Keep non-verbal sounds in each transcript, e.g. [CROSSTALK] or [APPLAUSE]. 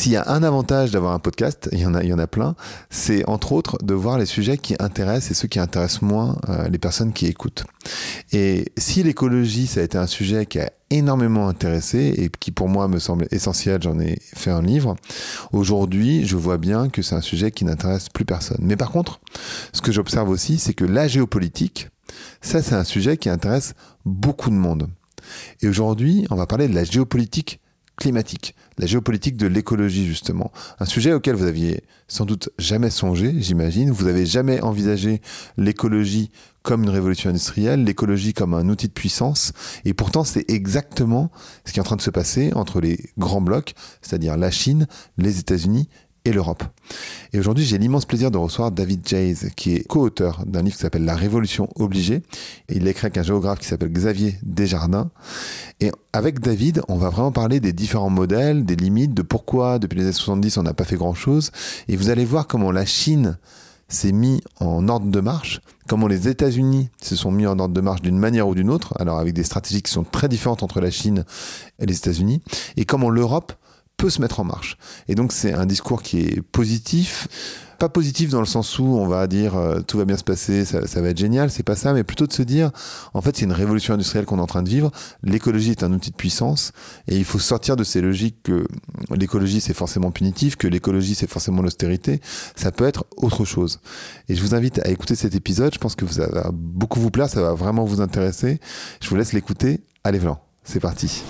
S'il y a un avantage d'avoir un podcast, il y en a, il y en a plein, c'est entre autres de voir les sujets qui intéressent et ceux qui intéressent moins euh, les personnes qui écoutent. Et si l'écologie, ça a été un sujet qui a énormément intéressé et qui pour moi me semble essentiel, j'en ai fait un livre. Aujourd'hui, je vois bien que c'est un sujet qui n'intéresse plus personne. Mais par contre, ce que j'observe aussi, c'est que la géopolitique, ça c'est un sujet qui intéresse beaucoup de monde. Et aujourd'hui, on va parler de la géopolitique climatique, la géopolitique de l'écologie justement. Un sujet auquel vous aviez sans doute jamais songé, j'imagine. Vous avez jamais envisagé l'écologie comme une révolution industrielle, l'écologie comme un outil de puissance. Et pourtant, c'est exactement ce qui est en train de se passer entre les grands blocs, c'est-à-dire la Chine, les États-Unis et l'Europe. Et aujourd'hui, j'ai l'immense plaisir de recevoir David Jays, qui est co-auteur d'un livre qui s'appelle La Révolution obligée. Et il écrit avec un géographe qui s'appelle Xavier Desjardins. Et avec David, on va vraiment parler des différents modèles, des limites, de pourquoi depuis les années 70 on n'a pas fait grand-chose. Et vous allez voir comment la Chine s'est mis en ordre de marche, comment les États-Unis se sont mis en ordre de marche d'une manière ou d'une autre, alors avec des stratégies qui sont très différentes entre la Chine et les États-Unis, et comment l'Europe peut se mettre en marche. Et donc c'est un discours qui est positif, pas positif dans le sens où on va dire euh, tout va bien se passer, ça, ça va être génial, c'est pas ça, mais plutôt de se dire en fait c'est une révolution industrielle qu'on est en train de vivre, l'écologie est un outil de puissance et il faut sortir de ces logiques que l'écologie c'est forcément punitif, que l'écologie c'est forcément l'austérité, ça peut être autre chose. Et je vous invite à écouter cet épisode, je pense que ça va beaucoup vous plaire, ça va vraiment vous intéresser. Je vous laisse l'écouter, allez Vlan, c'est parti.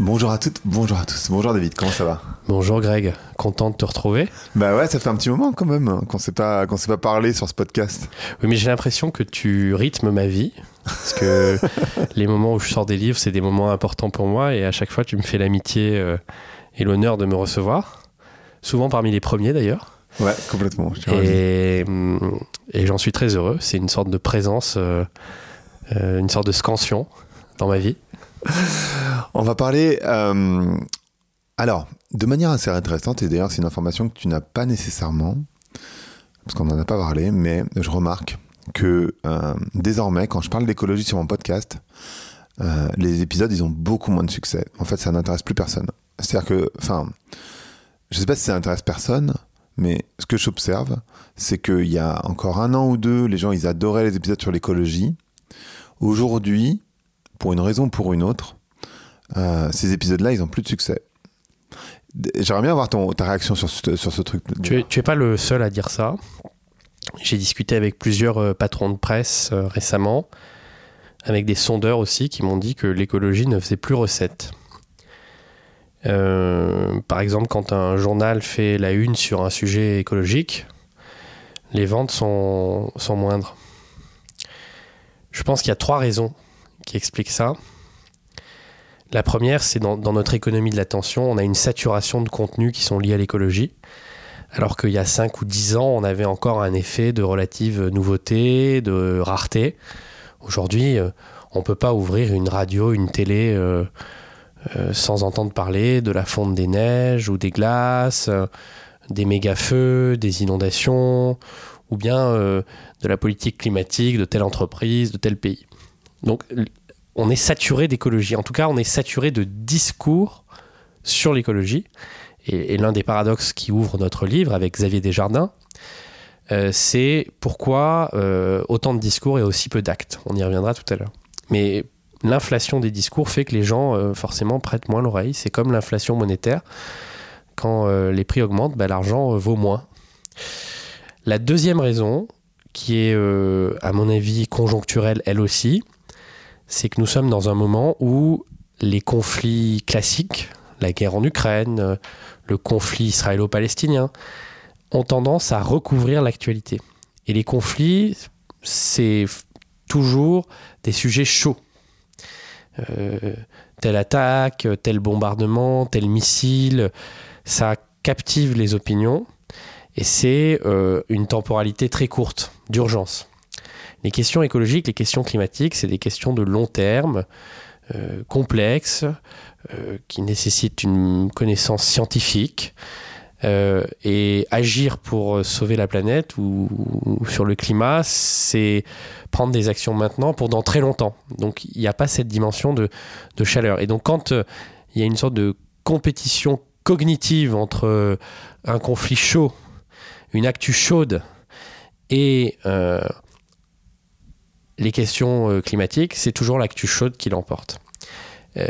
Bonjour à toutes, bonjour à tous. Bonjour David, comment ça va? Bonjour Greg, content de te retrouver. Bah ouais, ça fait un petit moment quand même hein, qu'on s'est pas qu'on s'est pas parlé sur ce podcast. Oui, mais j'ai l'impression que tu rythmes ma vie parce que [LAUGHS] les moments où je sors des livres, c'est des moments importants pour moi et à chaque fois tu me fais l'amitié euh, et l'honneur de me recevoir, souvent parmi les premiers d'ailleurs. Ouais, complètement. Et, et j'en suis très heureux. C'est une sorte de présence, euh, euh, une sorte de scansion dans ma vie. On va parler. Euh, alors, de manière assez intéressante, et d'ailleurs, c'est une information que tu n'as pas nécessairement, parce qu'on n'en a pas parlé, mais je remarque que euh, désormais, quand je parle d'écologie sur mon podcast, euh, les épisodes, ils ont beaucoup moins de succès. En fait, ça n'intéresse plus personne. C'est-à-dire que, enfin, je sais pas si ça intéresse personne, mais ce que j'observe, c'est qu'il y a encore un an ou deux, les gens, ils adoraient les épisodes sur l'écologie. Aujourd'hui, pour une raison ou pour une autre, euh, ces épisodes-là, ils ont plus de succès. J'aimerais bien avoir ta réaction sur ce, sur ce truc. Tu es, tu pas le seul à dire ça. J'ai discuté avec plusieurs euh, patrons de presse euh, récemment, avec des sondeurs aussi, qui m'ont dit que l'écologie ne faisait plus recette. Par exemple, quand un journal fait la une sur un sujet écologique, les ventes sont, sont moindres. Je pense qu'il y a trois raisons qui expliquent ça. La première, c'est dans, dans, notre économie de l'attention, on a une saturation de contenus qui sont liés à l'écologie. Alors qu'il y a 5 ou 10 ans, on avait encore un effet de relative nouveauté, de rareté. Aujourd'hui, euh, on ne peut pas ouvrir une radio, une télé euh, euh, sans entendre parler de la fonte des neiges ou des glaces, des méga-feux, des inondations, ou bien de la politique climatique de telle entreprise, de tel pays. Donc on est saturé d'écologie. En tout cas, on est saturé de discours sur l'écologie. Et, l'un des paradoxes qui ouvre notre livre avec Xavier Desjardins, euh, c'est pourquoi euh, autant de discours et aussi peu d'actes. On y reviendra tout à l'heure. Mais l'inflation des discours fait que les gens, euh, forcément, prêtent moins l'oreille. C'est comme l'inflation monétaire. Quand les prix augmentent, bah, l'argent vaut moins. La deuxième raison, qui est, à mon avis, conjoncturelle elle aussi, c'est que nous sommes dans un moment où les conflits classiques, la guerre en Ukraine, euh, le conflit israélo-palestinien, ont tendance à recouvrir l'actualité. Et les conflits, c'est toujours des sujets chauds. Euh, telle attaque, tel bombardement, tel missile, ça captive les opinions et c'est euh, une temporalité très courte, d'urgence. Les questions écologiques, les questions climatiques, c'est des questions de long terme, euh, complexes, euh, qui nécessitent une connaissance scientifique, Euh, et agir pour sauver la planète ou, sur le climat, c'est prendre des actions maintenant pour dans très longtemps. Donc il n'y a pas cette dimension de, chaleur. Et donc quand il y a une sorte de compétition cognitive entre un conflit chaud, une actu chaude et les questions climatiques, c'est toujours l'actu chaude qui l'emporte.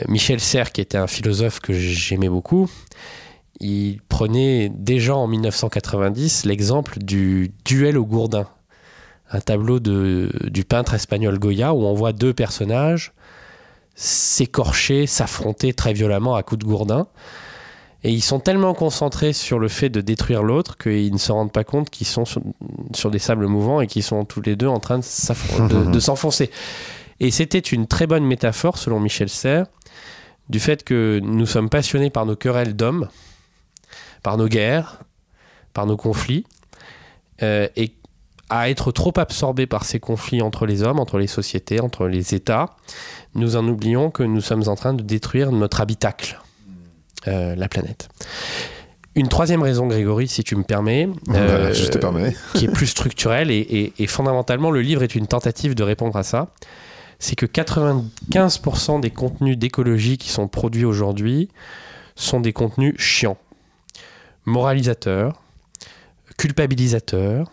Michel Serres, qui était un philosophe que j'aimais beaucoup, il prenait déjà en 1990 l'exemple du duel au gourdin, un tableau du peintre espagnol Goya où on voit deux personnages s'écorcher, s'affronter très violemment à coups de gourdin. Et ils sont tellement concentrés sur le fait de détruire l'autre qu'ils ne se rendent pas compte qu'ils sont sur, des sables mouvants et qu'ils sont tous les deux en train de, [LAUGHS] de s'enfoncer. Et c'était une très bonne métaphore, selon Michel Serres, du fait que nous sommes passionnés par nos querelles d'hommes, par nos guerres, par nos conflits, euh, et à être trop absorbés par ces conflits entre les hommes, entre les sociétés, entre les États, nous en oublions que nous sommes en train de détruire notre habitacle, euh, la planète. Une troisième raison, Grégory, si tu me permets, euh, je te permets. [LAUGHS] qui est plus structurelle et, et, fondamentalement, le livre est une tentative de répondre à ça. C'est que 95% des contenus d'écologie qui sont produits aujourd'hui sont des contenus chiants moralisateur, culpabilisateur,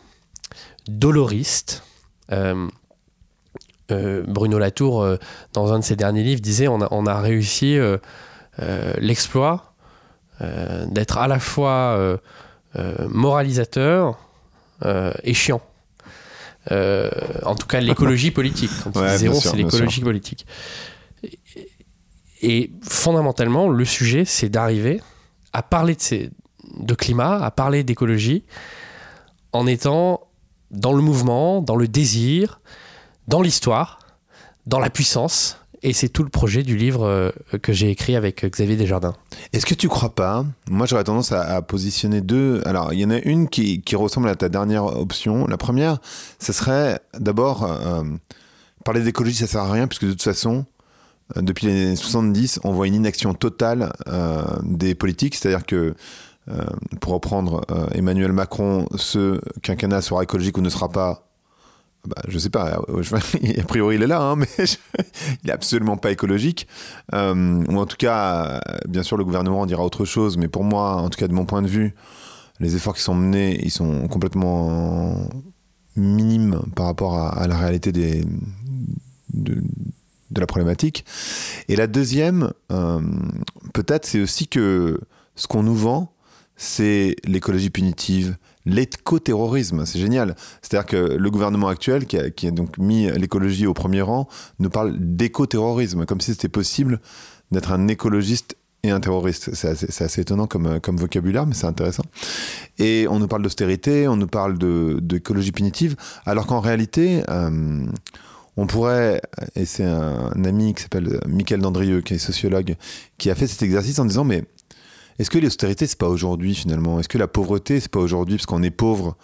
doloriste. Euh, euh, Bruno Latour, dans un de ses derniers livres, disait on a, on a réussi l'exploit d'être à la fois moralisateur et chiant. en tout cas, l'écologie politique. Quand [LAUGHS] ouais, c'est l'écologie politique. Et, fondamentalement, le sujet, c'est d'arriver à parler de ces, de climat, à parler d'écologie, en étant dans le mouvement, dans le désir, dans l'histoire, dans la puissance. Et c'est tout le projet du livre euh, que j'ai écrit avec Xavier Desjardins. Est-ce que tu crois pas Moi, j'aurais tendance à, positionner deux. Alors, il y en a une qui, ressemble à ta dernière option. La première, ce serait d'abord euh, parler d'écologie, ça sert à rien, puisque de toute façon, euh, depuis les années 70, on voit une inaction totale des politiques. C'est-à-dire que euh, pour reprendre euh, Emmanuel Macron, ce quinquennat sera écologique ou ne sera pas bah, je sais pas, euh, [LAUGHS] a priori il est là, hein, mais [LAUGHS] il est absolument pas écologique. ou en tout cas, bien sûr, le gouvernement en dira autre chose, mais pour moi, en tout cas de mon point de vue, les efforts qui sont menés, ils sont complètement minimes par rapport à, la réalité de, la problématique. Et la deuxième, peut-être, c'est aussi que ce qu'on nous vend, c'est l'écologie punitive, l'éco-terrorisme. C'est génial. C'est-à-dire que le gouvernement actuel, qui a, donc mis l'écologie au premier rang, nous parle d'éco-terrorisme, comme si c'était possible d'être un écologiste et un terroriste. C'est assez, étonnant comme, vocabulaire, mais c'est intéressant. Et on nous parle d'austérité, on nous parle d'écologie punitive, alors qu'en réalité, euh, on pourrait, et c'est un, un, ami qui s'appelle Michael Dandrieux, qui est sociologue, qui a fait cet exercice en disant, mais est-ce que l'austérité, c'est pas aujourd'hui finalement? Est-ce que la pauvreté, c'est pas aujourd'hui parce qu'on est pauvre?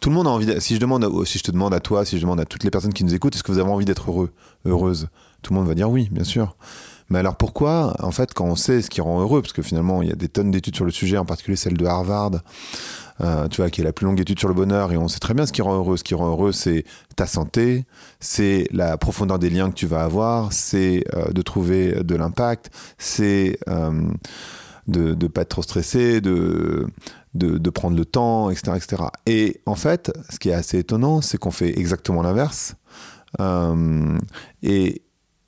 Tout le monde a envie. Si je demande, si je te demande à toi, si je demande à toutes les personnes qui nous écoutent, est-ce que vous avez envie d'être heureux, heureuse? Tout le monde va dire oui, bien sûr. Mais alors pourquoi, en fait, quand on sait ce qui rend heureux, parce que finalement, il y a des tonnes d'études sur le sujet, en particulier celle de Harvard, euh, tu vois, qui est la plus longue étude sur le bonheur, et on sait très bien ce qui rend heureux. Ce qui rend heureux, c'est ta santé, c'est la profondeur des liens que tu vas avoir, c'est euh, de trouver de l'impact, c'est euh, de ne pas être trop stressé, de, de, prendre le temps, etc., etc. Et en fait, ce qui est assez étonnant, c'est qu'on fait exactement l'inverse. Euh, et,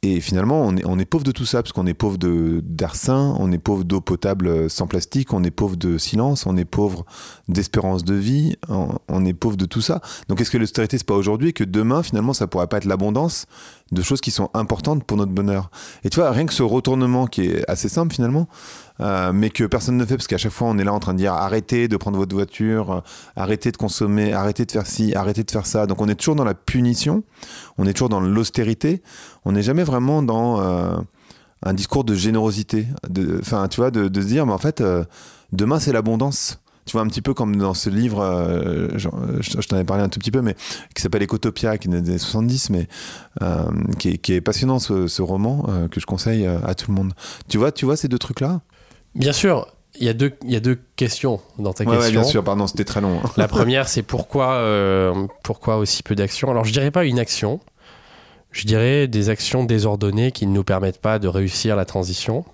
et finalement, on est, pauvre de tout ça, parce qu'on est pauvre d'air sain, on est pauvre d'eau potable sans plastique, on est pauvre de silence, on est pauvre d'espérance de vie, on, est pauvre de tout ça. Donc est-ce que l'austérité, c'est pas aujourd'hui que demain, finalement, ça pourrait pas être l'abondance de choses qui sont importantes pour notre bonheur? Et tu vois, rien que ce retournement qui est assez simple finalement, euh, mais que personne ne fait parce qu'à chaque fois on est là en train de dire arrêtez de prendre votre voiture, euh, arrêtez de consommer, arrêtez de faire ci, arrêtez de faire ça. Donc on est toujours dans la punition, on est toujours dans l'austérité, on n'est jamais vraiment dans euh, un discours de générosité. Enfin, tu vois, de, se dire, mais en fait, demain c'est l'abondance. Tu vois, un petit peu comme dans ce livre, je, t'en ai parlé un tout petit peu, mais qui s'appelle Ecotopia, qui est des années 70, mais qui, est, passionnant ce, ce roman que je conseille à tout le monde. Tu vois, tu vois ces deux trucs-là? Bien sûr, il y, a deux, il y a deux questions dans ta Ouais, question. bien sûr, pardon, c'était très long. hein. La première, c'est pourquoi, euh, pourquoi aussi peu d'actions Alors, je dirais pas une action. Je dirais des actions désordonnées qui ne nous permettent pas de réussir la transition.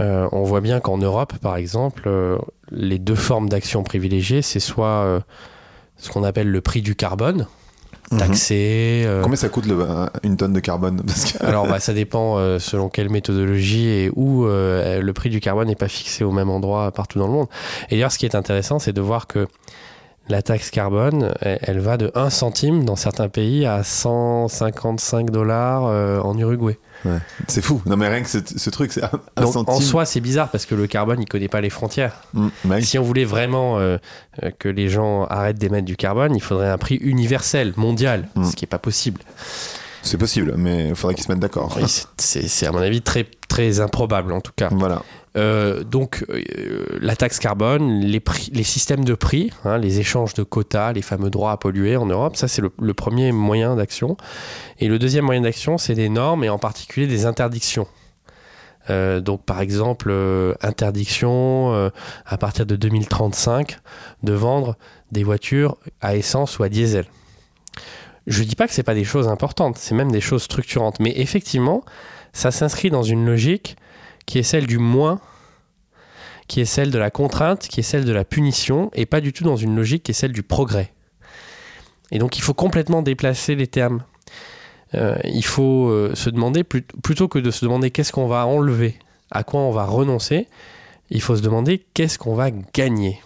Euh, on voit bien qu'en Europe, par exemple, euh, les deux formes d'action privilégiées, c'est soit ce qu'on appelle le prix du carbone. Taxé. euh, Combien ça coûte le- un- une tonne de carbone Parce que- alors, bah, ça dépend euh, selon quelle méthodologie et où euh, le prix du carbone n'est pas fixé au même endroit partout dans le monde. Et d'ailleurs, ce qui est intéressant, c'est de voir que la taxe carbone, elle, elle va de 1 centime dans certains pays à 155 dollars euh, en Uruguay. C'est fou. Non, mais rien que ce, ce truc, c'est un, un Donc, centime. en soi, c'est bizarre parce que le carbone, il connaît pas les frontières. Mm, bah oui. Si on voulait vraiment euh, euh, que les gens arrêtent d'émettre du carbone, il faudrait un prix universel, mondial, Mm. ce qui est pas possible. C'est possible, mais il faudrait qu'ils se mettent d'accord. C'est, à mon avis très, très improbable en tout cas. Voilà. Euh, donc, euh, la taxe carbone, les, systèmes de prix, hein, les échanges de quotas, les fameux droits à polluer en Europe, ça c'est le, premier moyen d'action. Et le deuxième moyen d'action, c'est des normes et en particulier des interdictions. Euh, donc, par exemple, interdiction à partir de 2035 de vendre des voitures à essence ou à diesel. Je dis pas que c'est pas des choses importantes, c'est même des choses structurantes. Mais effectivement, ça s'inscrit dans une logique qui est celle du moins, qui est celle de la contrainte, qui est celle de la punition, et pas du tout dans une logique qui est celle du progrès. Et donc il faut complètement déplacer les termes. Euh, il faut euh, se demander, plut- plutôt que de se demander qu'est-ce qu'on va enlever, à quoi on va renoncer, il faut se demander qu'est-ce qu'on va gagner.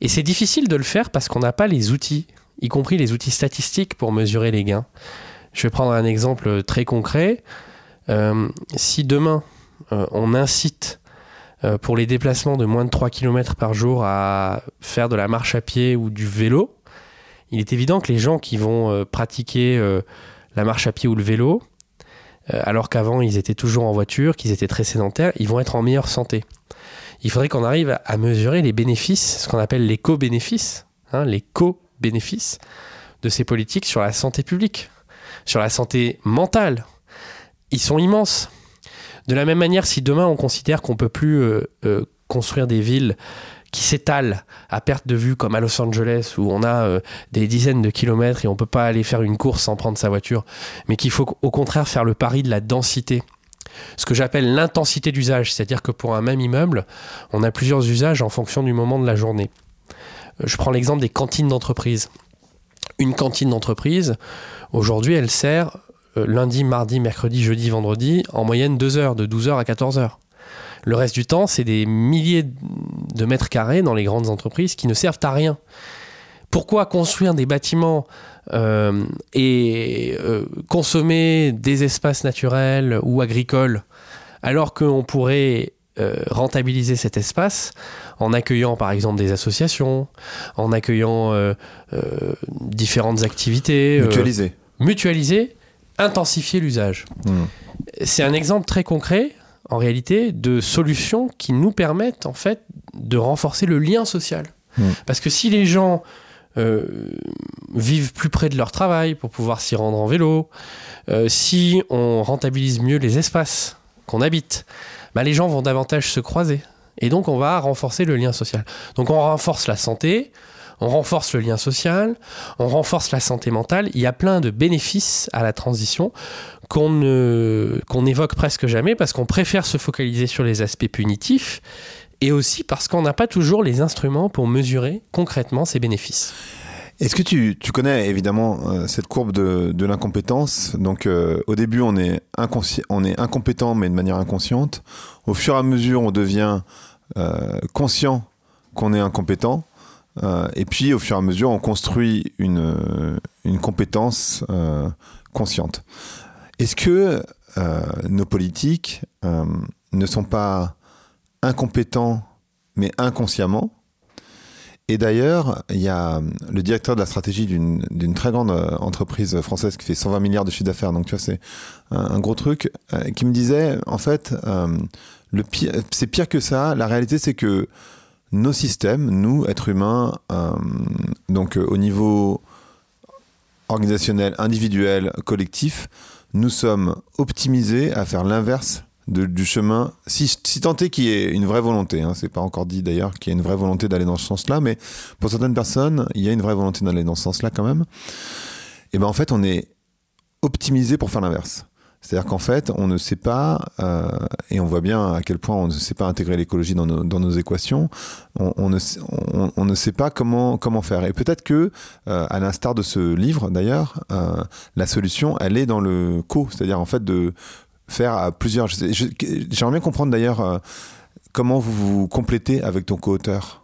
Et c'est difficile de le faire parce qu'on n'a pas les outils, y compris les outils statistiques pour mesurer les gains. Je vais prendre un exemple très concret. Euh, si demain, on incite euh, pour les déplacements de moins de 3 km par jour à faire de la marche à pied ou du vélo, il est évident que les gens qui vont euh, pratiquer euh, la marche à pied ou le vélo, euh, alors qu'avant ils étaient toujours en voiture, qu'ils étaient très sédentaires, ils vont être en meilleure santé. Il faudrait qu'on arrive à- à mesurer les bénéfices, ce qu'on appelle les co-bénéfices, hein, les co-bénéfices de ces politiques sur la santé publique, sur la santé mentale. Ils sont immenses. De la même manière, si demain on considère qu'on peut plus euh, euh, construire des villes qui s'étalent à perte de vue comme à Los Angeles où on a euh, des dizaines de kilomètres et on peut pas aller faire une course sans prendre sa voiture, mais qu'il faut au contraire faire le pari de la densité. Ce que j'appelle l'intensité d'usage, c'est-à-dire que pour un même immeuble, on a plusieurs usages en fonction du moment de la journée. Je prends l'exemple des cantines d'entreprise. Une cantine d'entreprise, aujourd'hui, elle sert lundi, mardi, mercredi, jeudi, vendredi, en moyenne 2 heures, de 12 heures à 14 heures. Le reste du temps, c'est des milliers de mètres carrés dans les grandes entreprises qui ne servent à rien. Pourquoi construire des bâtiments euh, et euh, consommer des espaces naturels ou agricoles alors qu'on pourrait euh, rentabiliser cet espace en accueillant par exemple des associations, en accueillant euh, euh, différentes activités, euh, Mutualisé. mutualiser, intensifier l'usage. Mm. C'est un exemple très concret, en réalité, de solutions qui nous permettent, en fait, de renforcer le lien social. Mm. Parce que si les gens euh, vivent plus près de leur travail pour pouvoir s'y rendre en vélo, euh, si on rentabilise mieux les espaces qu'on habite, bah, les gens vont davantage se croiser. Et donc, on va renforcer le lien social. Donc, on renforce la santé, on renforce le lien social, on renforce la santé mentale. Il y a plein de bénéfices à la transition qu'on ne- qu'on n'évoque presque jamais parce qu'on préfère se focaliser sur les aspects punitifs et aussi parce qu'on n'a pas toujours les instruments pour mesurer concrètement ces bénéfices. Est-ce que tu, tu connais évidemment euh, cette courbe de, de l'incompétence? Donc euh, au début on est, on est incompétent mais de manière inconsciente. Au fur et à mesure on devient euh, conscient qu'on est incompétent. Euh, et puis au fur et à mesure on construit une, euh, une compétence euh, consciente. Est-ce que nos politiques ne sont pas incompétents mais inconsciemment? Et d'ailleurs, il y a le directeur de la stratégie d'une très grande entreprise française qui fait 120 milliards de chiffre d'affaires, donc tu vois, c'est un, un gros truc, qui me disait, en fait, le c'est pire que ça. La réalité, c'est que nos systèmes, nous, êtres humains, euh, donc euh, au niveau organisationnel, individuel, collectif, nous sommes optimisés à faire l'inverse du chemin sy- si tant est qu'il y ait une vraie volonté, hein, c'est pas encore dit d'ailleurs qu'il y a une vraie volonté d'aller dans ce sens-là, mais pour certaines personnes, il y a une vraie volonté d'aller dans ce sens-là quand même. Et ben en fait, on est optimisé pour faire l'inverse. C'est-à-dire qu'en fait, on ne sait pas, euh, et on voit bien à quel point on ne sait pas intégrer l'écologie dans nos, dans nos équations, on, ne, on, ne sait pas comment, comment faire. Et peut-être que, euh, à l'instar de ce livre d'ailleurs, euh, la solution, elle est dans le co, c'est-à-dire en fait de faire à plusieurs... J'aimerais bien comprendre d'ailleurs euh, comment vous vous complétez avec ton co-auteur.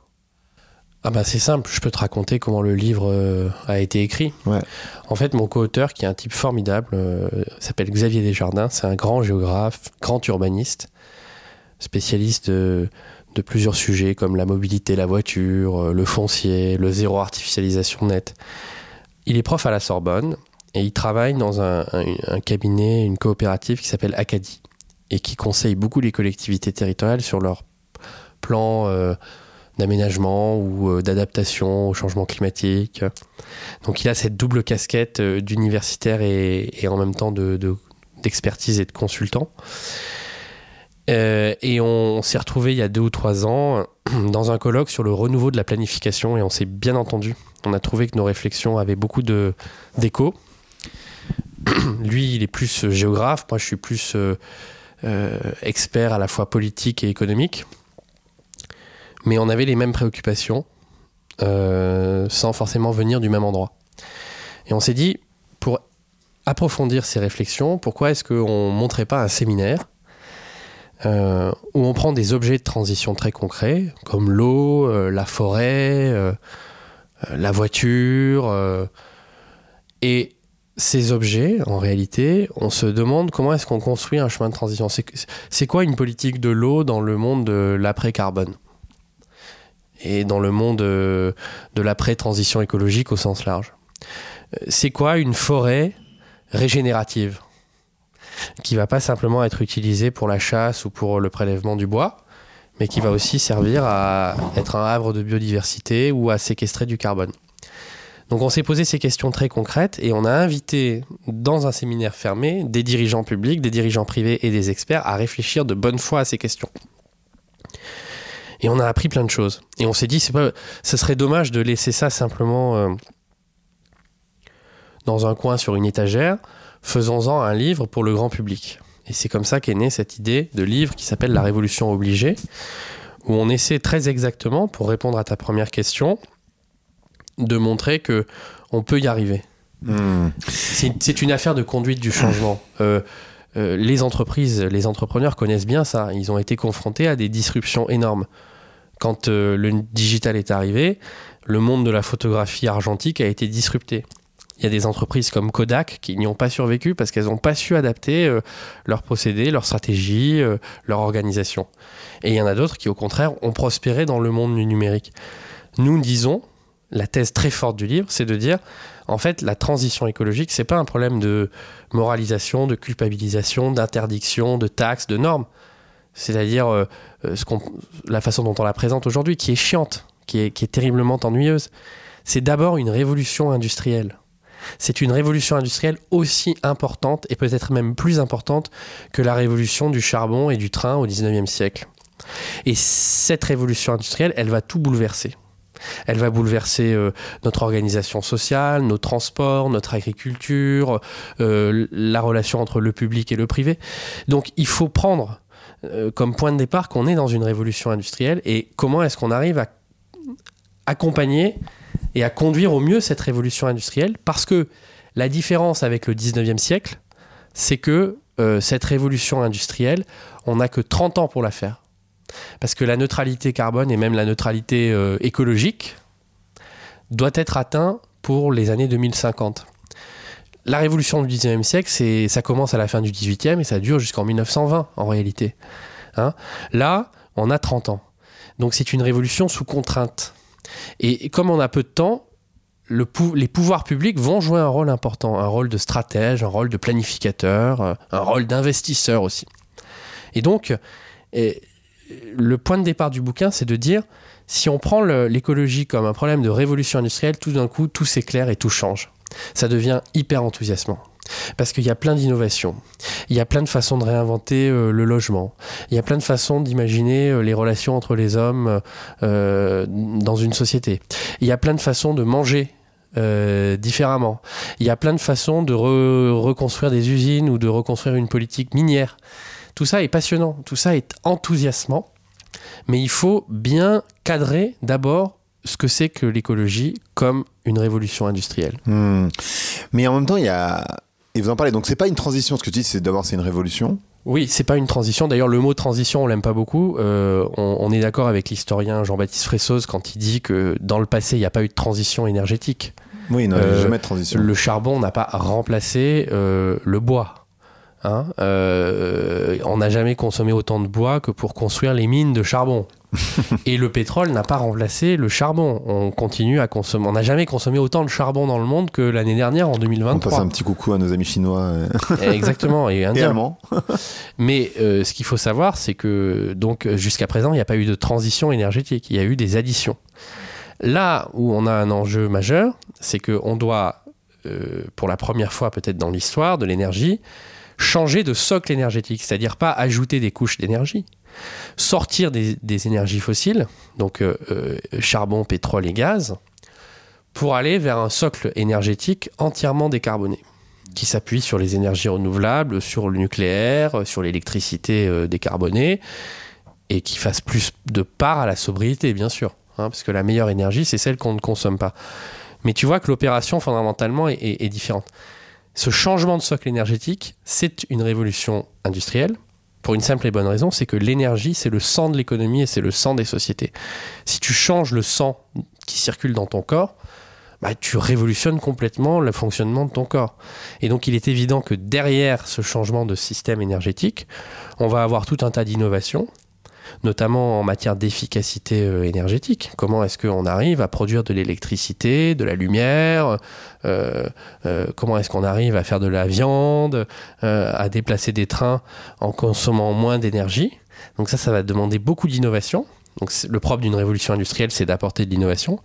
Ah bah c'est simple, je peux te raconter comment le livre euh, a été écrit. Ouais. En fait, mon co-auteur, qui est un type formidable, euh, s'appelle Xavier Desjardins, c'est un grand géographe, grand urbaniste, spécialiste de, de, plusieurs sujets comme la mobilité, la voiture, euh, le foncier, le zéro artificialisation nette. Il est prof à la Sorbonne et il travaille dans un, un, un cabinet, une coopérative qui s'appelle Acadie et qui conseille beaucoup les collectivités territoriales sur leur plan d'aménagement ou euh, d'adaptation au changement climatique. Donc il a cette double casquette euh, d'universitaire et, en même temps d'expertise de, de, et de consultant. Euh, et on, s'est retrouvé il y a deux ou trois ans [CLEARS THROAT] dans un colloque sur le renouveau de la planification et on s'est bien entendu. On a trouvé que nos réflexions avaient beaucoup d'écho. [CLEARS THROAT] Lui, il est plus géographe, moi je suis plus expert à la fois politique et économique mais on avait les mêmes préoccupations euh, sans forcément venir du même endroit. Et on s'est dit, pour approfondir ces réflexions, pourquoi est-ce qu'on ne montrait pas un séminaire euh, où on prend des objets de transition très concrets, comme l'eau, euh, la forêt, la voiture, et ces objets, en réalité, on se demande comment est-ce qu'on construit un chemin de transition. C'est quoi une politique de l'eau dans le monde de l'après-carbone? Et dans le monde de, de l'après-transition écologique au sens large. C'est quoi une forêt régénérative qui va pas simplement être utilisée pour la chasse ou pour le prélèvement du bois, mais qui va aussi servir à être un havre de biodiversité ou à séquestrer du carbone? Donc on s'est posé ces questions très concrètes et on a invité dans un séminaire fermé des dirigeants publics, des dirigeants privés et des experts à réfléchir de bonne foi à ces questions. Et on a appris plein de choses. Et on s'est dit, c'est pas, ce serait dommage de laisser ça simplement euh, dans un coin sur une étagère. Faisons-en un livre pour le grand public. Et c'est comme ça qu'est née cette idée de livre qui s'appelle La Révolution obligée, où on essaie très exactement, pour répondre à ta première question, de montrer que on peut y arriver. Mmh. C'est une affaire de conduite du changement. Euh, euh, les entreprises, les entrepreneurs connaissent bien ça. Ils ont été confrontés à des disruptions énormes. Quand euh, le digital est arrivé, le monde de la photographie argentique a été disrupté. Il y a des entreprises comme Kodak qui n'y ont pas survécu parce qu'elles n'ont pas su adapter euh, leurs procédés, leur stratégie, euh, leur organisation. Et il y en a d'autres qui, au contraire, ont prospéré dans le monde du numérique. Nous disons, la thèse très forte du livre, c'est de dire, en fait, la transition écologique, c'est pas un problème de moralisation, de culpabilisation, d'interdiction, de taxes, de normes. C'est-à-dire euh, ce la façon dont on la présente aujourd'hui, qui est chiante, qui est, qui est terriblement ennuyeuse. C'est d'abord une révolution industrielle. C'est une révolution industrielle aussi importante et peut-être même plus importante que la révolution du charbon et du train au 19e siècle. Et cette révolution industrielle, elle va tout bouleverser. Elle va bouleverser euh, notre organisation sociale, nos transports, notre agriculture, euh, la relation entre le public et le privé. Donc il faut prendre euh, comme point de départ qu'on est dans une révolution industrielle et comment est-ce qu'on arrive à accompagner et à conduire au mieux cette révolution industrielle? Parce que la différence avec le 19e siècle, c'est que cette révolution industrielle, on n'a que 30 ans pour la faire. Parce que la neutralité carbone et même la neutralité euh, écologique doit être atteint pour les années 2050. La révolution du 19e siècle, ça commence à la fin du 18e et ça dure jusqu'en 1920 en réalité. Hein Là, on a 30 ans. Donc c'est une révolution sous contrainte. Et comme on a peu de temps, les pouvoirs publics vont jouer un rôle important, un rôle de stratège, un rôle de planificateur, euh, un rôle d'investisseur aussi. Et donc, le point de départ du bouquin, c'est de dire, si on prend l'écologie comme un problème de révolution industrielle, tout d'un coup, tout s'éclaire et tout change. Ça devient hyper enthousiasmant. Parce qu'il y a plein d'innovations. Il y a plein de façons de réinventer euh, le logement. Il y a plein de façons d'imaginer euh, les relations entre les hommes euh, dans une société. Il y a plein de façons de manger différemment. Il y a plein de façons de reconstruire des usines ou de reconstruire une politique minière. Tout ça est passionnant, tout ça est enthousiasmant, mais il faut bien cadrer d'abord ce que c'est que l'écologie comme une révolution industrielle. Hmm. Mais en même temps, il y a et vous en parlez. Donc c'est pas une transition. Ce que tu dis, c'est d'abord c'est une révolution. Oui, c'est pas une transition. D'ailleurs, le mot transition, on l'aime pas beaucoup. Euh, on, est d'accord avec l'historien Jean-Baptiste Fressoz quand il dit que dans le passé, il n'y a pas eu de transition énergétique. Oui, il n'y a euh, jamais de transition. Le charbon n'a pas remplacé euh, le bois. Hein on n'a jamais consommé autant de bois que pour construire les mines de charbon. [LAUGHS] et le pétrole n'a pas remplacé le charbon. On continue à consommer. On n'a jamais consommé autant de charbon dans le monde que l'année dernière, en 2023. On passe un petit coucou à nos amis chinois. Exactement, et [LAUGHS] allemands. [LAUGHS] Mais euh, ce qu'il faut savoir, c'est que donc jusqu'à présent, il n'y a pas eu de transition énergétique. Il y a eu des additions. Là où on a un enjeu majeur, c'est qu'on doit, euh, pour la première fois peut-être dans l'histoire de l'énergie, changer de socle énergétique, c'est-à-dire pas ajouter des couches d'énergie, sortir des, énergies fossiles, donc euh, euh, charbon, pétrole et gaz, pour aller vers un socle énergétique entièrement décarboné, qui s'appuie sur les énergies renouvelables, sur le nucléaire, sur l'électricité euh, décarbonée, et qui fasse plus de part à la sobriété, bien sûr, hein, parce que la meilleure énergie, c'est celle qu'on ne consomme pas. Mais tu vois que l'opération, fondamentalement, est différente. Ce changement de socle énergétique, c'est une révolution industrielle, pour une simple et bonne raison, c'est que l'énergie, c'est le sang de l'économie et c'est le sang des sociétés. Si tu changes le sang qui circule dans ton corps, bah, tu révolutionnes complètement le fonctionnement de ton corps. Et donc il est évident que derrière ce changement de système énergétique, on va avoir tout un tas d'innovations notamment en matière d'efficacité euh, énergétique. Comment est-ce qu'on arrive à produire de l'électricité, de la lumière euh, euh, Comment est-ce qu'on arrive à faire de la viande, à déplacer des trains en consommant moins d'énergie? Donc ça, ça va demander beaucoup d'innovation. Donc le propre d'une révolution industrielle, c'est d'apporter de l'innovation.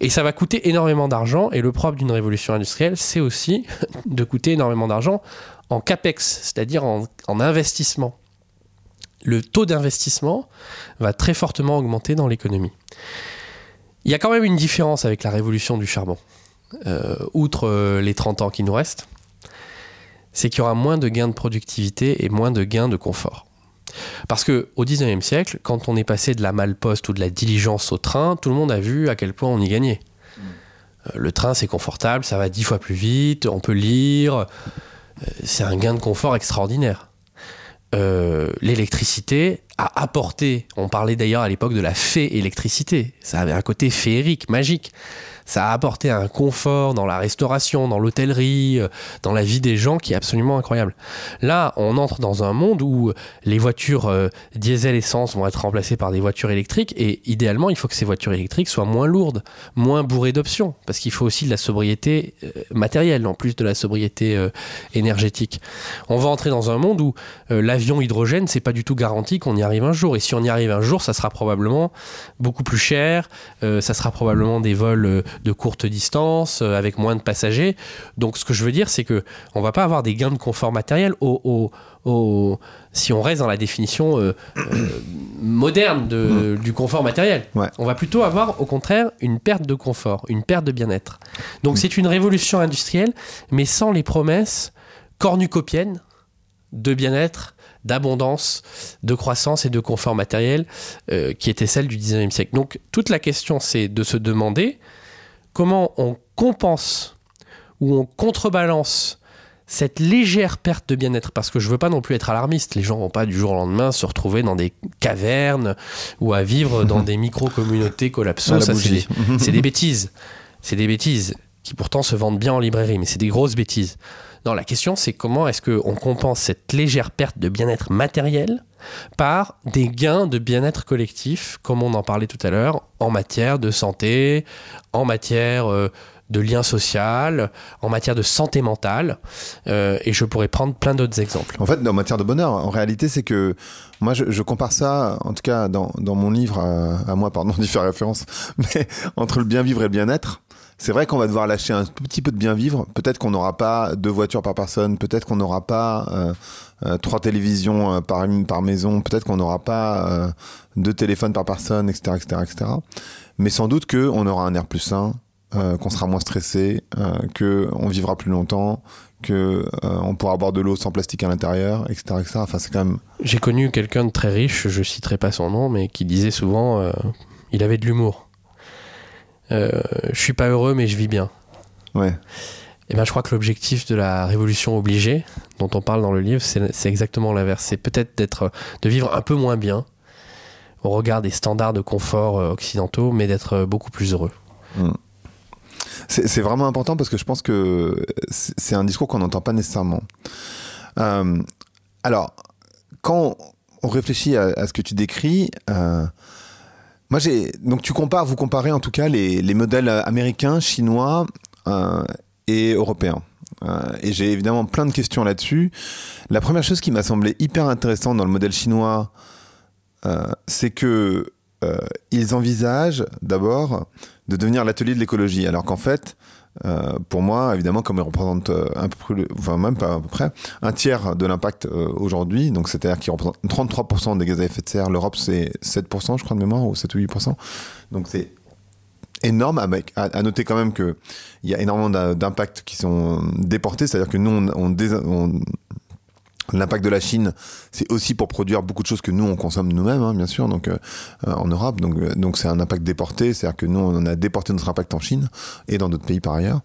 Et ça va coûter énormément d'argent. Et le propre d'une révolution industrielle, c'est aussi [LAUGHS] de coûter énormément d'argent en capex, c'est-à-dire en, investissement le taux d'investissement va très fortement augmenter dans l'économie. Il y a quand même une différence avec la révolution du charbon, euh, outre euh, les 30 ans qui nous restent, c'est qu'il y aura moins de gains de productivité et moins de gains de confort. Parce que au 19e siècle, quand on est passé de la malposte ou de la diligence au train, tout le monde a vu à quel point on y gagnait. Euh, le train, c'est confortable, ça va dix fois plus vite, on peut lire, c'est un gain de confort extraordinaire. Euh, l'électricité a apporté, on parlait d'ailleurs à l'époque de la fée électricité, ça avait un côté féerique, magique ça a apporté un confort dans la restauration, dans l'hôtellerie, euh, dans la vie des gens qui est absolument incroyable. Là, on entre dans un monde où les voitures euh, diesel essence vont être remplacées par des voitures électriques et idéalement, il faut que ces voitures électriques soient moins lourdes, moins bourrées d'options parce qu'il faut aussi de la sobriété euh, matérielle en plus de la sobriété énergétique. On va entrer dans un monde où l'avion hydrogène, c'est pas du tout garanti qu'on y arrive un jour et si on y arrive un jour, ça sera probablement beaucoup plus cher, ça sera probablement des vols de courte distance, euh, avec moins de passagers. Donc ce que je veux dire, c'est que on va pas avoir des gains de confort matériel au, au, si on reste dans la définition euh, euh, moderne de, du confort matériel. On va plutôt avoir au contraire une perte de confort, une perte de bien-être. Donc c'est une révolution industrielle, mais sans les promesses cornucopiennes de bien-être d'abondance, de croissance et de confort matériel qui étaient celles du 19e siècle. Donc toute la question c'est de se demander comment on compense ou on contrebalance cette légère perte de bien-être, parce que je veux pas non plus être alarmiste, les gens vont pas du jour au lendemain se retrouver dans des cavernes ou à vivre dans des [LAUGHS] micro-communautés collapsantes. [LAUGHS] c'est des bêtises. C'est des bêtises qui pourtant se vendent bien en librairie, mais c'est des grosses bêtises. Non, la question c'est comment est-ce qu'on compense cette légère perte de bien-être matériel par des gains de bien-être collectif, comme on en parlait tout à l'heure, en matière de santé, en matière euh, de lien social, en matière de santé mentale, euh, et je pourrais prendre plein d'autres exemples. En fait, en matière de bonheur, en réalité, c'est que moi, je, compare ça, en tout cas dans, mon livre, à, moi, pardon d'y faire référence, [LAUGHS] mais entre le bien vivre et le bien-être, c'est vrai qu'on va devoir lâcher un petit peu de bien vivre. Peut-être qu'on n'aura pas deux voitures par personne, peut-être qu'on n'aura pas euh, euh, trois télévisions euh, par, maison, peut-être qu'on n'aura pas deux téléphones par personne, etc., etc., etc. Mais sans doute qu'on aura un air plus sain, qu'on sera moins stressé, qu'on vivra plus longtemps, que on pourra boire de l'eau sans plastique à l'intérieur, etc., etc. Enfin, c'est quand même. J'ai connu quelqu'un de très riche, je citerai pas son nom, mais qui disait souvent, il avait de l'humour. Euh, je suis pas heureux, mais je vis bien. Ouais. Et ben, je crois que l'objectif de la révolution obligée, dont on parle dans le livre, c'est exactement l'inverse. C'est peut-être d'être, de vivre un peu moins bien au regard des standards de confort euh, occidentaux, mais d'être beaucoup plus heureux. Hmm. C'est vraiment important parce que je pense que c'est un discours qu'on n'entend pas nécessairement. Euh, alors, quand on réfléchit à, ce que tu décris, moi, j'ai donc tu compares, vous comparez en tout cas les, les modèles américains, chinois euh, et européens. Euh, et j'ai évidemment plein de questions là-dessus. La première chose qui m'a semblé hyper intéressante dans le modèle chinois, euh, c'est que euh, ils envisagent d'abord de devenir l'atelier de l'écologie, alors qu'en fait, euh, pour moi, évidemment, comme ils représentent euh, un peu, enfin même pas à peu près, un tiers de l'impact euh, aujourd'hui, donc c'est-à-dire qu'ils représentent 33% des gaz à effet de serre, l'Europe c'est 7%, je crois de mémoire, ou 7 ou 8%. Donc c'est énorme à, noter quand même qu'il y a énormément d'impacts qui sont déportés, c'est-à-dire que nous, on L'impact de la Chine, c'est aussi pour produire beaucoup de choses que nous on consomme nous-mêmes, hein, bien sûr, donc euh, euh, en Europe. Donc euh, donc c'est un impact déporté, c'est-à-dire que nous on a déporté notre impact en Chine et dans d'autres pays par ailleurs.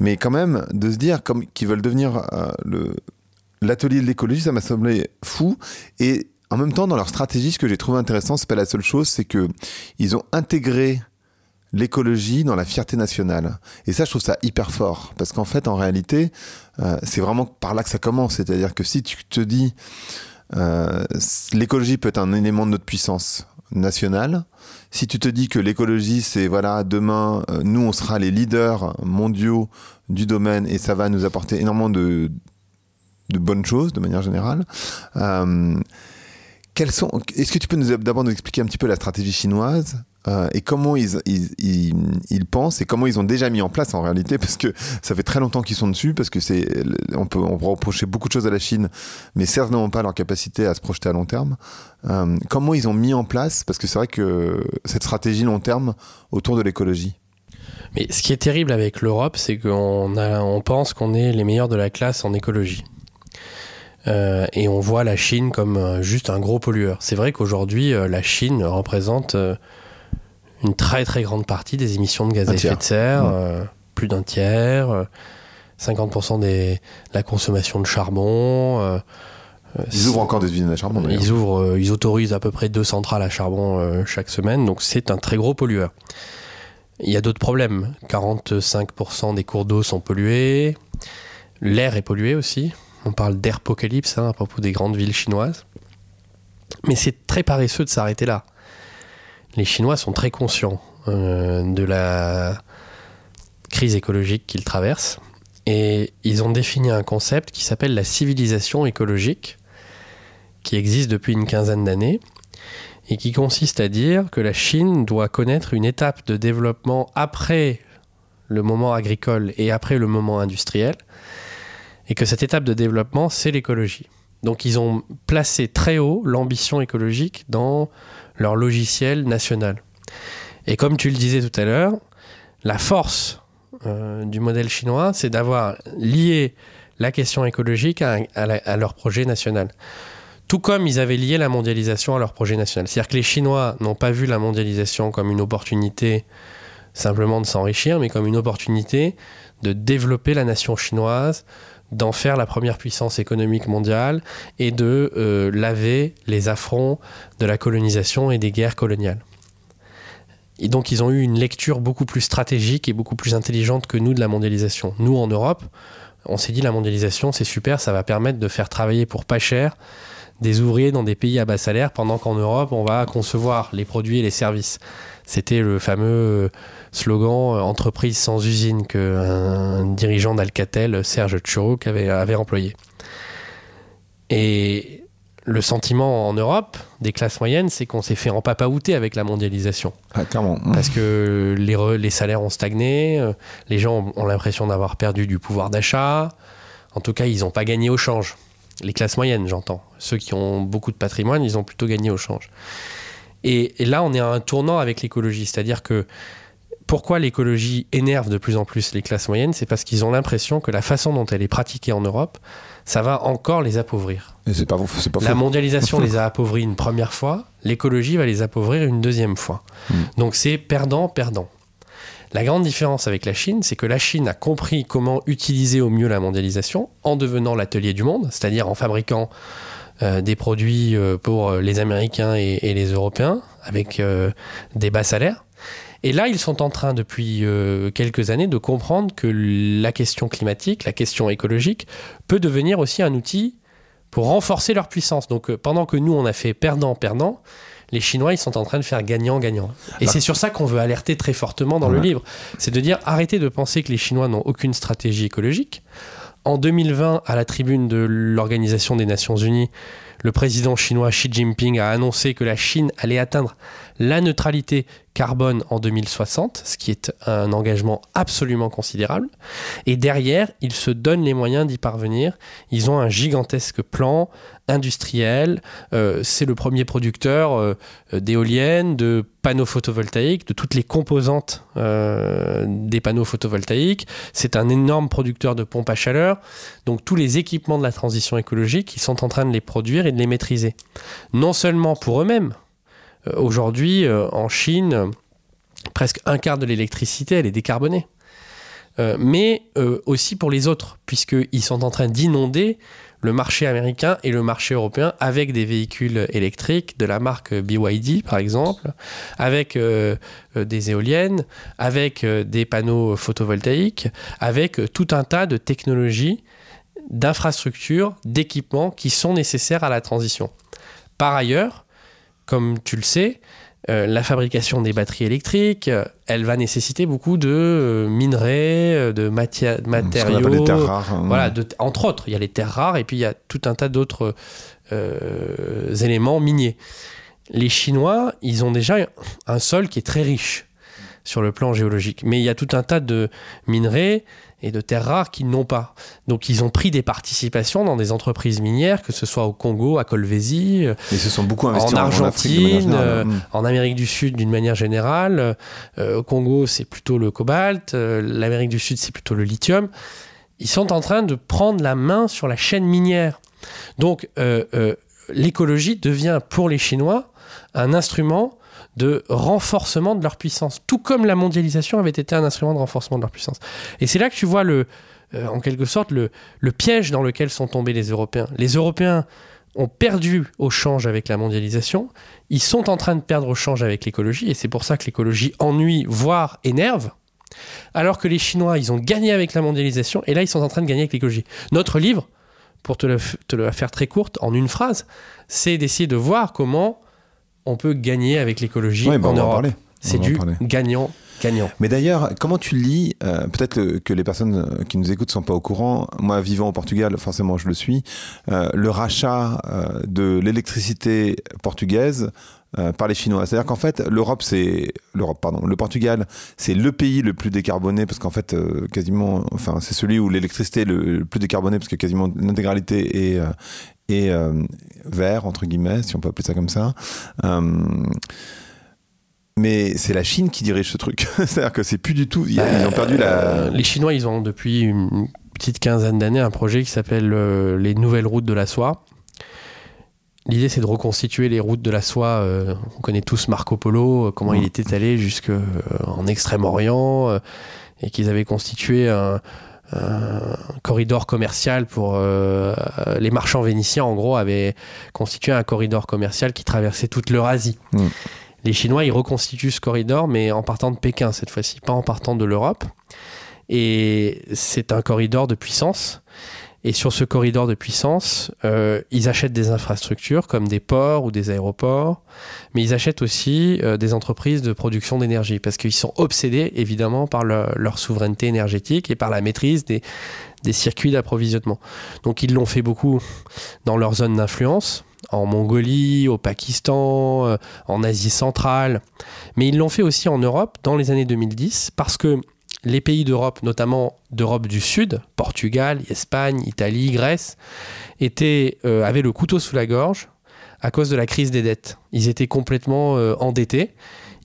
Mais quand même de se dire comme qu'ils veulent devenir l'atelier de l'écologie, ça m'a semblé fou et en même temps dans leur stratégie, ce que j'ai trouvé intéressant, c'est pas la seule chose, c'est que ils ont intégré l'écologie dans la fierté nationale. Et ça, je trouve ça hyper fort. Parce qu'en fait, en réalité, euh, c'est vraiment par là que ça commence. C'est-à-dire que si tu te dis, euh, l'écologie peut être un élément de notre puissance nationale, si tu te dis que l'écologie, c'est, voilà, demain, euh, nous, on sera les leaders mondiaux du domaine et ça va nous apporter énormément de, de bonnes choses, de manière générale. sont, est-ce que tu peux d'abord nous expliquer un petit peu la stratégie chinoise euh, et comment ils, ils, ils, pensent et comment ils ont déjà mis en place en réalité parce que ça fait très longtemps qu'ils sont dessus parce que c'est on peut on reprocher beaucoup de choses à la Chine mais certainement pas leur capacité à se projeter à long terme. Euh, comment ils ont mis en place parce que c'est vrai que cette stratégie long terme autour de l'écologie. Mais ce qui est terrible avec l'Europe c'est qu'on on pense qu'on est les meilleurs de la classe en écologie. Euh, et on voit la Chine comme juste un gros pollueur. C'est vrai qu'aujourd'hui, la Chine représente une très très grande partie des émissions de gaz à effet de serre, mmh. euh, plus d'un tiers, 50% euh, de la consommation de charbon. Euh, ils ouvrent encore des usines à charbon. Ils ouvrent, ils autorisent à peu près deux centrales à charbon chaque semaine, donc c'est un très gros pollueur. Il y a d'autres problèmes. 45% des cours d'eau sont pollués. L'air est pollué aussi. On parle d'airpocalypse hein, à propos des grandes villes chinoises. Mais c'est très paresseux de s'arrêter là les Chinois sont très conscients euh, de la crise écologique qu'ils traversent et ils ont défini un concept qui s'appelle la civilisation écologique qui existe depuis une quinzaine d'années et qui consiste à dire que la Chine doit connaître une étape de développement après le moment agricole et après le moment industriel et que cette étape de développement c'est l'écologie. Donc ils ont placé très haut l'ambition écologique dans leur logiciel national. Et comme tu le disais tout à l'heure, la force euh, du modèle chinois, c'est d'avoir lié la question écologique à, à, leur projet national. Tout comme ils avaient lié la mondialisation à leur projet national. C'est-à-dire que les Chinois n'ont pas vu la mondialisation comme une opportunité simplement de s'enrichir, mais comme une opportunité de développer la nation chinoise, d'en faire la première puissance économique mondiale et de euh, laver les affronts de la colonisation et des guerres coloniales. Et donc ils ont eu une lecture beaucoup plus stratégique et beaucoup plus intelligente que nous de la mondialisation. Nous en Europe, on s'est dit la mondialisation c'est super, ça va permettre de faire travailler pour pas cher des ouvriers dans des pays à bas salaire pendant qu'en Europe on va concevoir les produits et les services. C'était le fameux slogan euh, entreprise sans usine qu'un dirigeant d'Alcatel, Serge Tchuruk, avait, avait employé. Et le sentiment en Europe des classes moyennes, c'est qu'on s'est fait en papaouter avec la mondialisation. Ah, clairement. Parce que les, re- les salaires ont stagné, euh, les gens ont, ont l'impression d'avoir perdu du pouvoir d'achat. En tout cas, ils n'ont pas gagné au change. Les classes moyennes, j'entends. Ceux qui ont beaucoup de patrimoine, ils ont plutôt gagné au change. Et, et là, on est à un tournant avec l'écologie. C'est-à-dire que pourquoi l'écologie énerve de plus en plus les classes moyennes C'est parce qu'ils ont l'impression que la façon dont elle est pratiquée en Europe, ça va encore les appauvrir. Et C'est pas, c'est pas La mondialisation [LAUGHS] les a appauvris une première fois, l'écologie va les appauvrir une deuxième fois. Mm. Donc c'est perdant-perdant. La grande différence avec la Chine, c'est que la Chine a compris comment utiliser au mieux la mondialisation en devenant l'atelier du monde, c'est-à-dire en fabriquant euh, des produits euh, pour euh, les Américains et, et les Européens avec euh, des bas salaires. Et là, ils sont en train, depuis euh, quelques années, de comprendre que la question climatique, la question écologique, peut devenir aussi un outil pour renforcer leur puissance. Donc, euh, pendant que nous, on a fait perdant-perdant, les Chinois, ils sont en train de faire gagnant-gagnant. Et c'est sur ça qu'on veut alerter très fortement dans le livre. C'est de dire, arrêtez de penser que les Chinois n'ont aucune stratégie écologique. En 2020, à la tribune de l'Organisation des Nations Unies, le président chinois Xi Jinping a annoncé que la Chine allait atteindre la neutralité carbone en 2060, ce qui est un engagement absolument considérable. Et derrière, ils se donnent les moyens d'y parvenir. Ils ont un gigantesque plan industriel. Euh, c'est le premier producteur euh, d'éoliennes, de panneaux photovoltaïques, de toutes les composantes euh, des panneaux photovoltaïques. C'est un énorme producteur de pompes à chaleur. Donc tous les équipements de la transition écologique, ils sont en train de les produire et de les maîtriser. Non seulement pour eux-mêmes. Euh, Aujourd'hui, euh, en Chine, presque un quart de l'électricité, elle est décarbonée. Euh, mais aussi pour les autres, puisqu'ils sont en train d'inonder le marché américain et le marché européen avec des véhicules électriques de la marque BYD, par exemple, avec des éoliennes, avec des panneaux photovoltaïques, avec tout un tas de technologies, d'infrastructures, d'équipements qui sont nécessaires à la transition. Par ailleurs, comme tu le sais, euh, la fabrication des batteries électriques, euh, elle va nécessiter beaucoup de euh, minerais, de qu'on matériaux. les terres rares. hein. Voilà, de- entre autres, il y a les terres rares et puis il y a tout un tas d'autres euh, éléments miniers. Les Chinois, ils ont déjà un sol qui est très riche sur le plan géologique, mais il y a tout un tas de minerais et de terres rares qu'ils n'ont pas. Donc ils ont pris des participations dans des entreprises minières, que ce soit au Congo, à Colvézi, euh, se sont beaucoup investis en Argentine, euh, Mm. en Amérique du Sud d'une manière générale. Euh, au Congo, c'est plutôt le cobalt. Euh, L'Amérique du Sud, c'est plutôt le lithium. Ils sont en train de prendre la main sur la chaîne minière. Donc, l'écologie devient pour les Chinois un instrument de renforcement de leur puissance, tout comme la mondialisation avait été un instrument de renforcement de leur puissance. Et c'est là que tu vois le, euh, en quelque sorte le, le piège dans lequel sont tombés les Européens. Les Européens ont perdu au change avec la mondialisation, ils sont en train de perdre au change avec l'écologie, et c'est pour ça que l'écologie ennuie, voire énerve, alors que les Chinois, ils ont gagné avec la mondialisation, et là, ils sont en train de gagner avec l'écologie. Notre livre, pour te, te le faire très courte, en une phrase, c'est d'essayer de voir comment on peut gagner avec l'écologie Ouais, bah, en on va en Europe. C'est du parler. gagnant-gagnant. Mais d'ailleurs, comment tu lis euh, Peut-être que les personnes euh, qui nous écoutent sont pas au courant. Moi, vivant au Portugal, forcément, je le suis. euh, le rachat euh, de l'électricité portugaise par les Chinois. C'est-à-dire qu'en fait, l'Europe, c'est l'Europe, pardon, le Portugal, c'est le pays le plus décarboné parce qu'en fait, quasiment, enfin, c'est celui où l'électricité est le, le plus décarboné parce que quasiment l'intégralité est est euh, vert entre guillemets, si on peut appeler ça comme ça. Euh, mais c'est la Chine qui dirige ce truc. [LAUGHS] C'est-à-dire que c'est plus du tout. Ils, ont perdu la. Euh, Les Chinois, ils ont depuis une petite quinzaine d'années un projet qui s'appelle euh, les nouvelles routes de la soie. L'idée, c'est de reconstituer les routes de la soie. euh, on connaît tous Marco Polo, comment il était allé jusque euh, en Extrême-Orient, et qu'ils avaient constitué un, un corridor commercial pour euh, euh, les marchands vénitiens. En gros, avaient constitué un corridor commercial qui traversait toute l'Eurasie. Mm. Les Chinois, ils reconstituent ce corridor, mais en partant de Pékin cette fois-ci, pas en partant de l'Europe. Et c'est un corridor de puissance. Et sur ce corridor de puissance, euh, ils achètent des infrastructures comme des ports ou des aéroports, mais ils achètent aussi euh, des entreprises de production d'énergie parce qu'ils sont obsédés évidemment par le- leur souveraineté énergétique et par la maîtrise des, des circuits d'approvisionnement. Donc ils l'ont fait beaucoup dans leur zone d'influence, en Mongolie, au Pakistan, euh, en Asie centrale. Mais ils l'ont fait aussi en Europe dans les années 2010 parce que les pays d'Europe, notamment d'Europe du Sud, Portugal, Espagne, Italie, Grèce, euh, avaient le couteau sous la gorge à cause de la crise des dettes. Ils étaient complètement euh, endettés,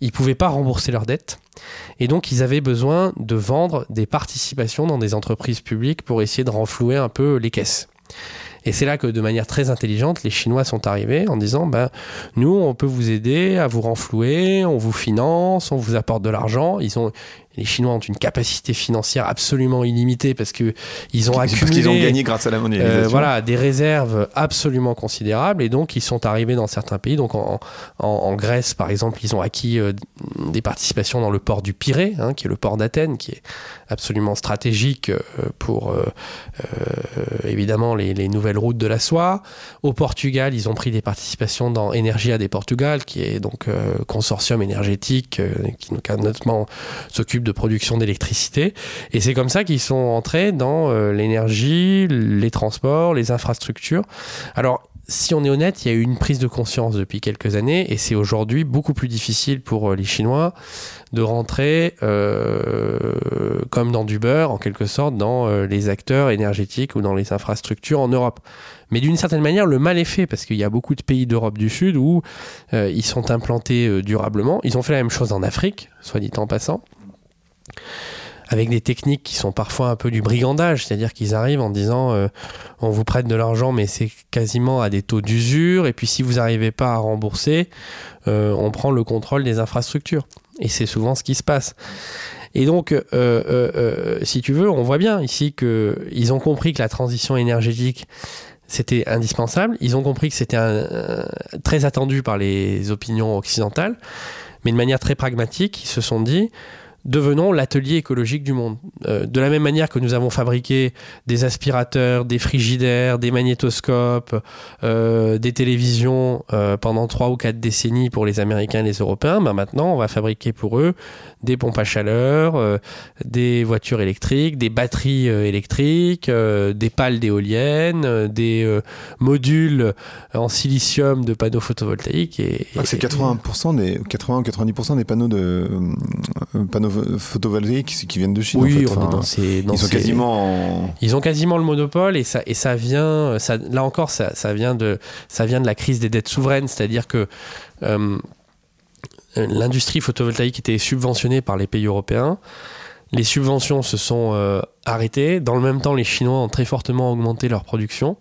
ils ne pouvaient pas rembourser leurs dettes, et donc ils avaient besoin de vendre des participations dans des entreprises publiques pour essayer de renflouer un peu les caisses. Et c'est là que de manière très intelligente, les Chinois sont arrivés en disant, ben, nous, on peut vous aider à vous renflouer, on vous finance, on vous apporte de l'argent. Ils ont, les Chinois ont une capacité financière absolument illimitée parce que ils ont accumulé, Parce qu'ils ont gagné grâce à la monnaie. euh, voilà, des réserves absolument considérables et donc ils sont arrivés dans certains pays. Donc en, en- en Grèce, par exemple, ils ont acquis euh, des participations dans le port du Pirée, hein, qui est le port d'Athènes, qui est absolument stratégique euh, pour évidemment les, les nouvelles routes de la soie. Au Portugal, ils ont pris des participations dans Energia des Portugal, qui est donc consortium énergétique qui notamment s'occupe de production d'électricité. Et c'est comme ça qu'ils sont entrés dans euh, l'énergie, les transports, les infrastructures. Alors, si on est honnête, il y a eu une prise de conscience depuis quelques années et c'est aujourd'hui beaucoup plus difficile pour euh, les Chinois de rentrer euh, comme dans du beurre, en quelque sorte, dans les acteurs énergétiques ou dans les infrastructures en Europe. Mais d'une certaine manière, le mal est fait parce qu'il y a beaucoup de pays d'Europe du Sud où ils sont implantés durablement. Ils ont fait la même chose en Afrique, soit dit en passant avec des techniques qui sont parfois un peu du brigandage, c'est-à-dire qu'ils arrivent en disant euh, on vous prête de l'argent mais c'est quasiment à des taux d'usure et puis si vous n'arrivez pas à rembourser, euh, on prend le contrôle des infrastructures. Et c'est souvent ce qui se passe. Et donc, euh, si tu veux, on voit bien ici qu'ils ont compris que la transition énergétique, c'était indispensable. Ils ont compris que c'était très attendu par les opinions occidentales. Mais de manière très pragmatique, ils se sont dit, devenons l'atelier écologique du monde. Euh, de la même manière que nous avons fabriqué des aspirateurs, des frigidaires, des magnétoscopes, euh, des télévisions euh, pendant trois ou quatre décennies pour les Américains et les Européens, ben maintenant on va fabriquer pour eux des pompes à chaleur, des voitures électriques, des batteries électriques, des pales d'éoliennes, des modules en silicium de panneaux photovoltaïques. Et, Ah, c'est et- 80% des 80 ou 90% des panneaux de panneaux photovoltaïques qui, viennent de Chine. Oui, en fait. on est dans ces, dans ils sont ces- quasiment en... Ils ont quasiment le monopole et ça, et ça vient, ça, là encore, ça, ça, vient de, ça vient de la crise des dettes souveraines, c'est-à-dire que euh, l'industrie photovoltaïque était subventionnée par les pays européens. Les subventions se sont euh, arrêtées. Dans le même temps, les Chinois ont très fortement augmenté leur production.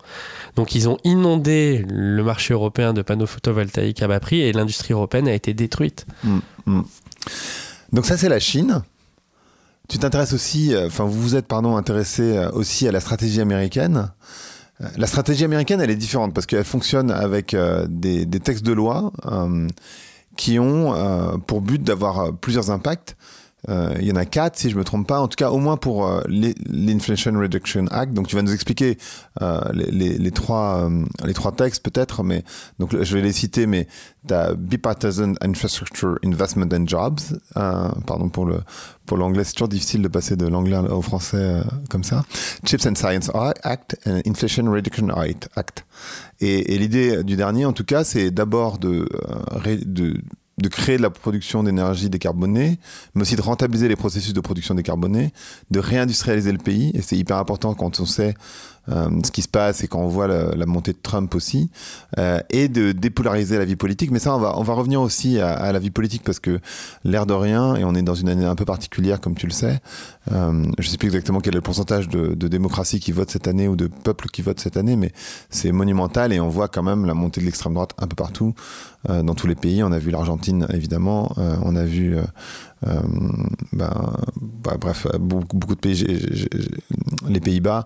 Donc, ils ont inondé le marché européen de panneaux photovoltaïques à bas prix et l'industrie européenne a été détruite. Donc ça c'est la Chine. Tu t'intéresses aussi, euh, enfin vous vous êtes pardon intéressé euh, aussi à la stratégie américaine. Euh, La stratégie américaine, elle est différente parce qu'elle fonctionne avec des, des textes de loi qui ont pour but d'avoir plusieurs impacts. Euh, il y en a quatre, si je me trompe pas. En tout cas, au moins pour euh, l'I- l'Inflation Reduction Act. Donc, tu vas nous expliquer euh, les, les, les trois les trois textes peut-être, mais donc je vais les citer. Mais t'as Bipartisan Infrastructure Investment and Jobs. Pardon pour le pour l'anglais, c'est toujours difficile de passer de l'anglais au français euh, comme ça. Chips and Science Act, and Inflation Reduction Act. Et, et l'idée du dernier, en tout cas, c'est d'abord de, euh, de de créer de la production d'énergie décarbonée, mais aussi de rentabiliser les processus de production décarbonée, de réindustrialiser le pays, et c'est hyper important quand on sait euh, ce qui se passe et quand on voit la, montée de Trump aussi, euh, et de dépolariser la vie politique. Mais ça, on va, on va revenir aussi à, à la vie politique parce que l'air de rien, et on est dans une année un peu particulière, comme tu le sais, euh, je sais plus exactement quel est le pourcentage de, de démocratie qui vote cette année ou de peuple qui vote cette année, mais c'est monumental et on voit quand même la montée de l'extrême droite un peu partout, euh, dans tous les pays. On a vu l'Argentine, évidemment, euh, on a vu... ben, bah, bref, beaucoup, de pays, les Pays-Bas.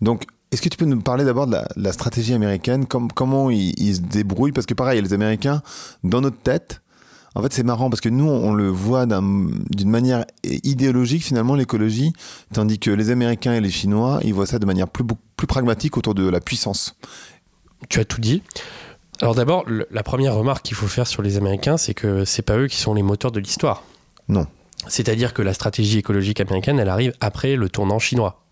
Donc, est-ce que tu peux nous parler d'abord de la, stratégie américaine, com- comment ils, ils se débrouillent? Parce que pareil, les Américains, dans notre tête, en fait, c'est marrant parce que nous, on le voit d'un- d'une manière idéologique, finalement, l'écologie, tandis que les Américains et les Chinois, ils voient ça de manière plus, plus pragmatique autour de la puissance. Tu as tout dit. Alors d'abord, la première remarque qu'il faut faire sur les Américains, c'est que c'est pas eux qui sont les moteurs de l'histoire. Non. C'est-à-dire que la stratégie écologique américaine, elle arrive après le tournant chinois.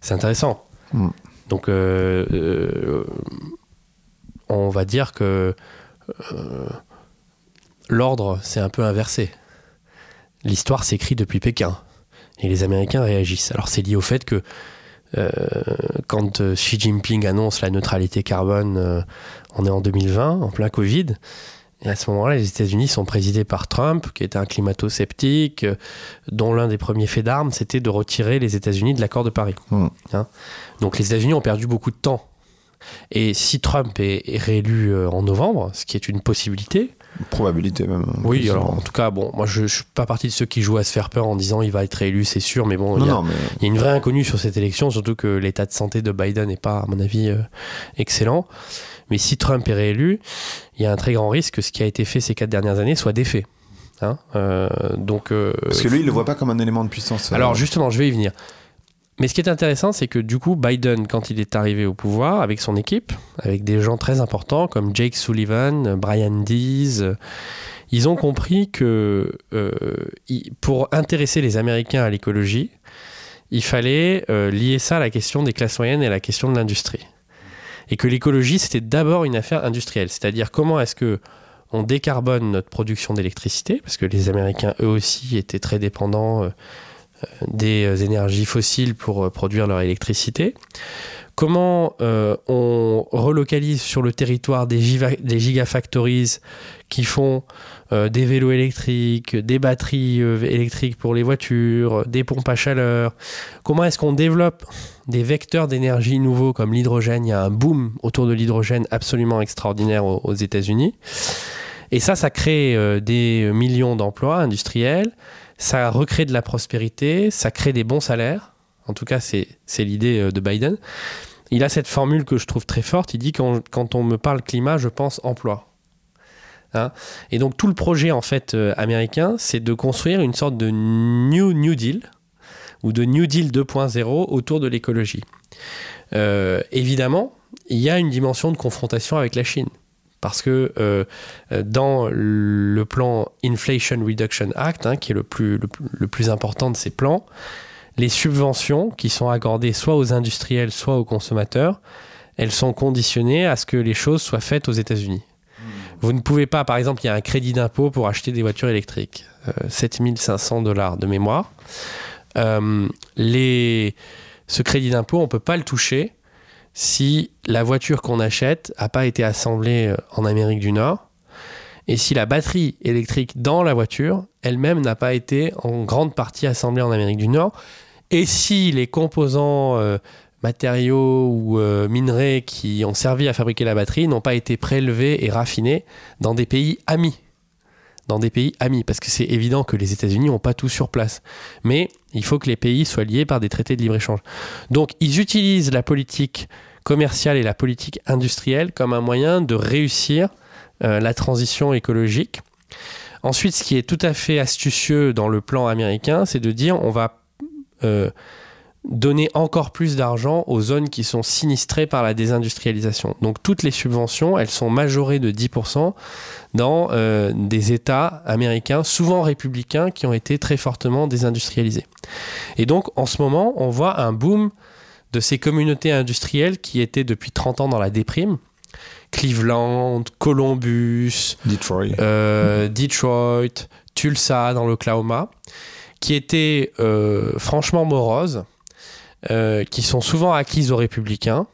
C'est intéressant. Mm. Donc, euh, euh, on va dire que euh, l'ordre s'est un peu inversé. L'histoire s'écrit depuis Pékin et les Américains réagissent. Alors, c'est lié au fait que euh, quand euh, Xi Jinping annonce la neutralité carbone, euh, on est en 2020, en plein Covid. Et à ce moment-là, les États-Unis sont présidés par Trump, qui était un climato-sceptique, dont l'un des premiers faits d'armes, c'était de retirer les États-Unis de l'accord de Paris. Mm. Hein Donc les États-Unis ont perdu beaucoup de temps. Et si Trump est, est réélu en novembre, ce qui est une possibilité, Probabilité même. oui, Plus, alors en tout cas, bon, moi je, je suis pas partie de ceux qui jouent à se faire peur en disant il va être réélu, c'est sûr, mais bon, il y a- non, mais il y a une vraie inconnue sur cette élection, surtout que l'état de santé de Biden n'est pas, à mon avis, euh, excellent. Mais si Trump est réélu, il y a un très grand risque que ce qui a été fait ces quatre dernières années soit défait. Hein Euh, donc, euh, parce que lui, il le voit pas comme un élément de puissance. alors justement, je vais y venir. Mais ce qui est intéressant, c'est que du coup, Biden, quand il est arrivé au pouvoir, avec son équipe, avec des gens très importants comme Jake Sullivan, Brian Dees, ils ont compris que euh, pour intéresser les Américains à l'écologie, il fallait euh, lier ça à la question des classes moyennes et à la question de l'industrie. Et que l'écologie, c'était d'abord une affaire industrielle. C'est-à-dire comment est-ce que on décarbone notre production d'électricité, parce que les Américains, eux aussi, étaient très dépendants euh, des euh, énergies fossiles pour euh, produire leur électricité. Comment euh, on relocalise sur le territoire des, giga- des gigafactories qui font des vélos électriques, des batteries électriques pour les voitures, des pompes à chaleur. Comment est-ce qu'on développe des vecteurs d'énergie nouveaux comme l'hydrogène? Il y a un boom autour de l'hydrogène absolument extraordinaire aux, États-Unis. Et ça, ça crée des millions d'emplois industriels, ça recrée de la prospérité, ça crée des bons salaires. En tout cas, c'est l'idée euh, de Biden. Il a cette formule que je trouve très forte. Il dit quand, quand on me parle climat, je pense emploi. Hein et donc tout le projet en fait euh, américain, c'est de construire une sorte de New New Deal ou de New Deal 2.0 autour de l'écologie. Euh, évidemment, il y a une dimension de confrontation avec la Chine. Parce que euh, euh, dans le plan Inflation Reduction Act, hein, qui est le plus, le, plus- le plus important de ces plans, les subventions qui sont accordées soit aux industriels, soit aux consommateurs, elles sont conditionnées à ce que les choses soient faites aux États-Unis. Vous ne pouvez pas, par exemple, il y a un crédit d'impôt pour acheter des voitures électriques, euh, 7500 dollars de mémoire. Euh, les, ce crédit d'impôt, on ne peut pas le toucher si la voiture qu'on achète n'a pas été assemblée euh, en Amérique du Nord et si la batterie électrique dans la voiture elle-même n'a pas été en grande partie assemblée en Amérique du Nord et si les composants euh, matériaux ou euh, minerais qui ont servi à fabriquer la batterie n'ont pas été prélevés et raffinés dans des pays amis. Dans des pays amis, parce que c'est évident que les États-Unis n'ont pas tout sur place. Mais il faut que les pays soient liés par des traités de libre-échange. Donc ils utilisent la politique commerciale et la politique industrielle comme un moyen de réussir euh, la transition écologique. Ensuite, ce qui est tout à fait astucieux dans le plan américain, c'est de dire on va euh, donner encore plus d'argent aux zones qui sont sinistrées par la désindustrialisation. Donc toutes les subventions, elles sont majorées de 10% dans euh, des États américains, souvent républicains, qui ont été très fortement désindustrialisés. Et donc en ce moment, on voit un boom de ces communautés industrielles qui étaient depuis 30 ans dans la déprime. Cleveland, Columbus, Detroit. euh, Detroit, Tulsa dans l'Oklahoma, qui étaient euh, franchement moroses, euh, qui sont souvent acquises aux républicains.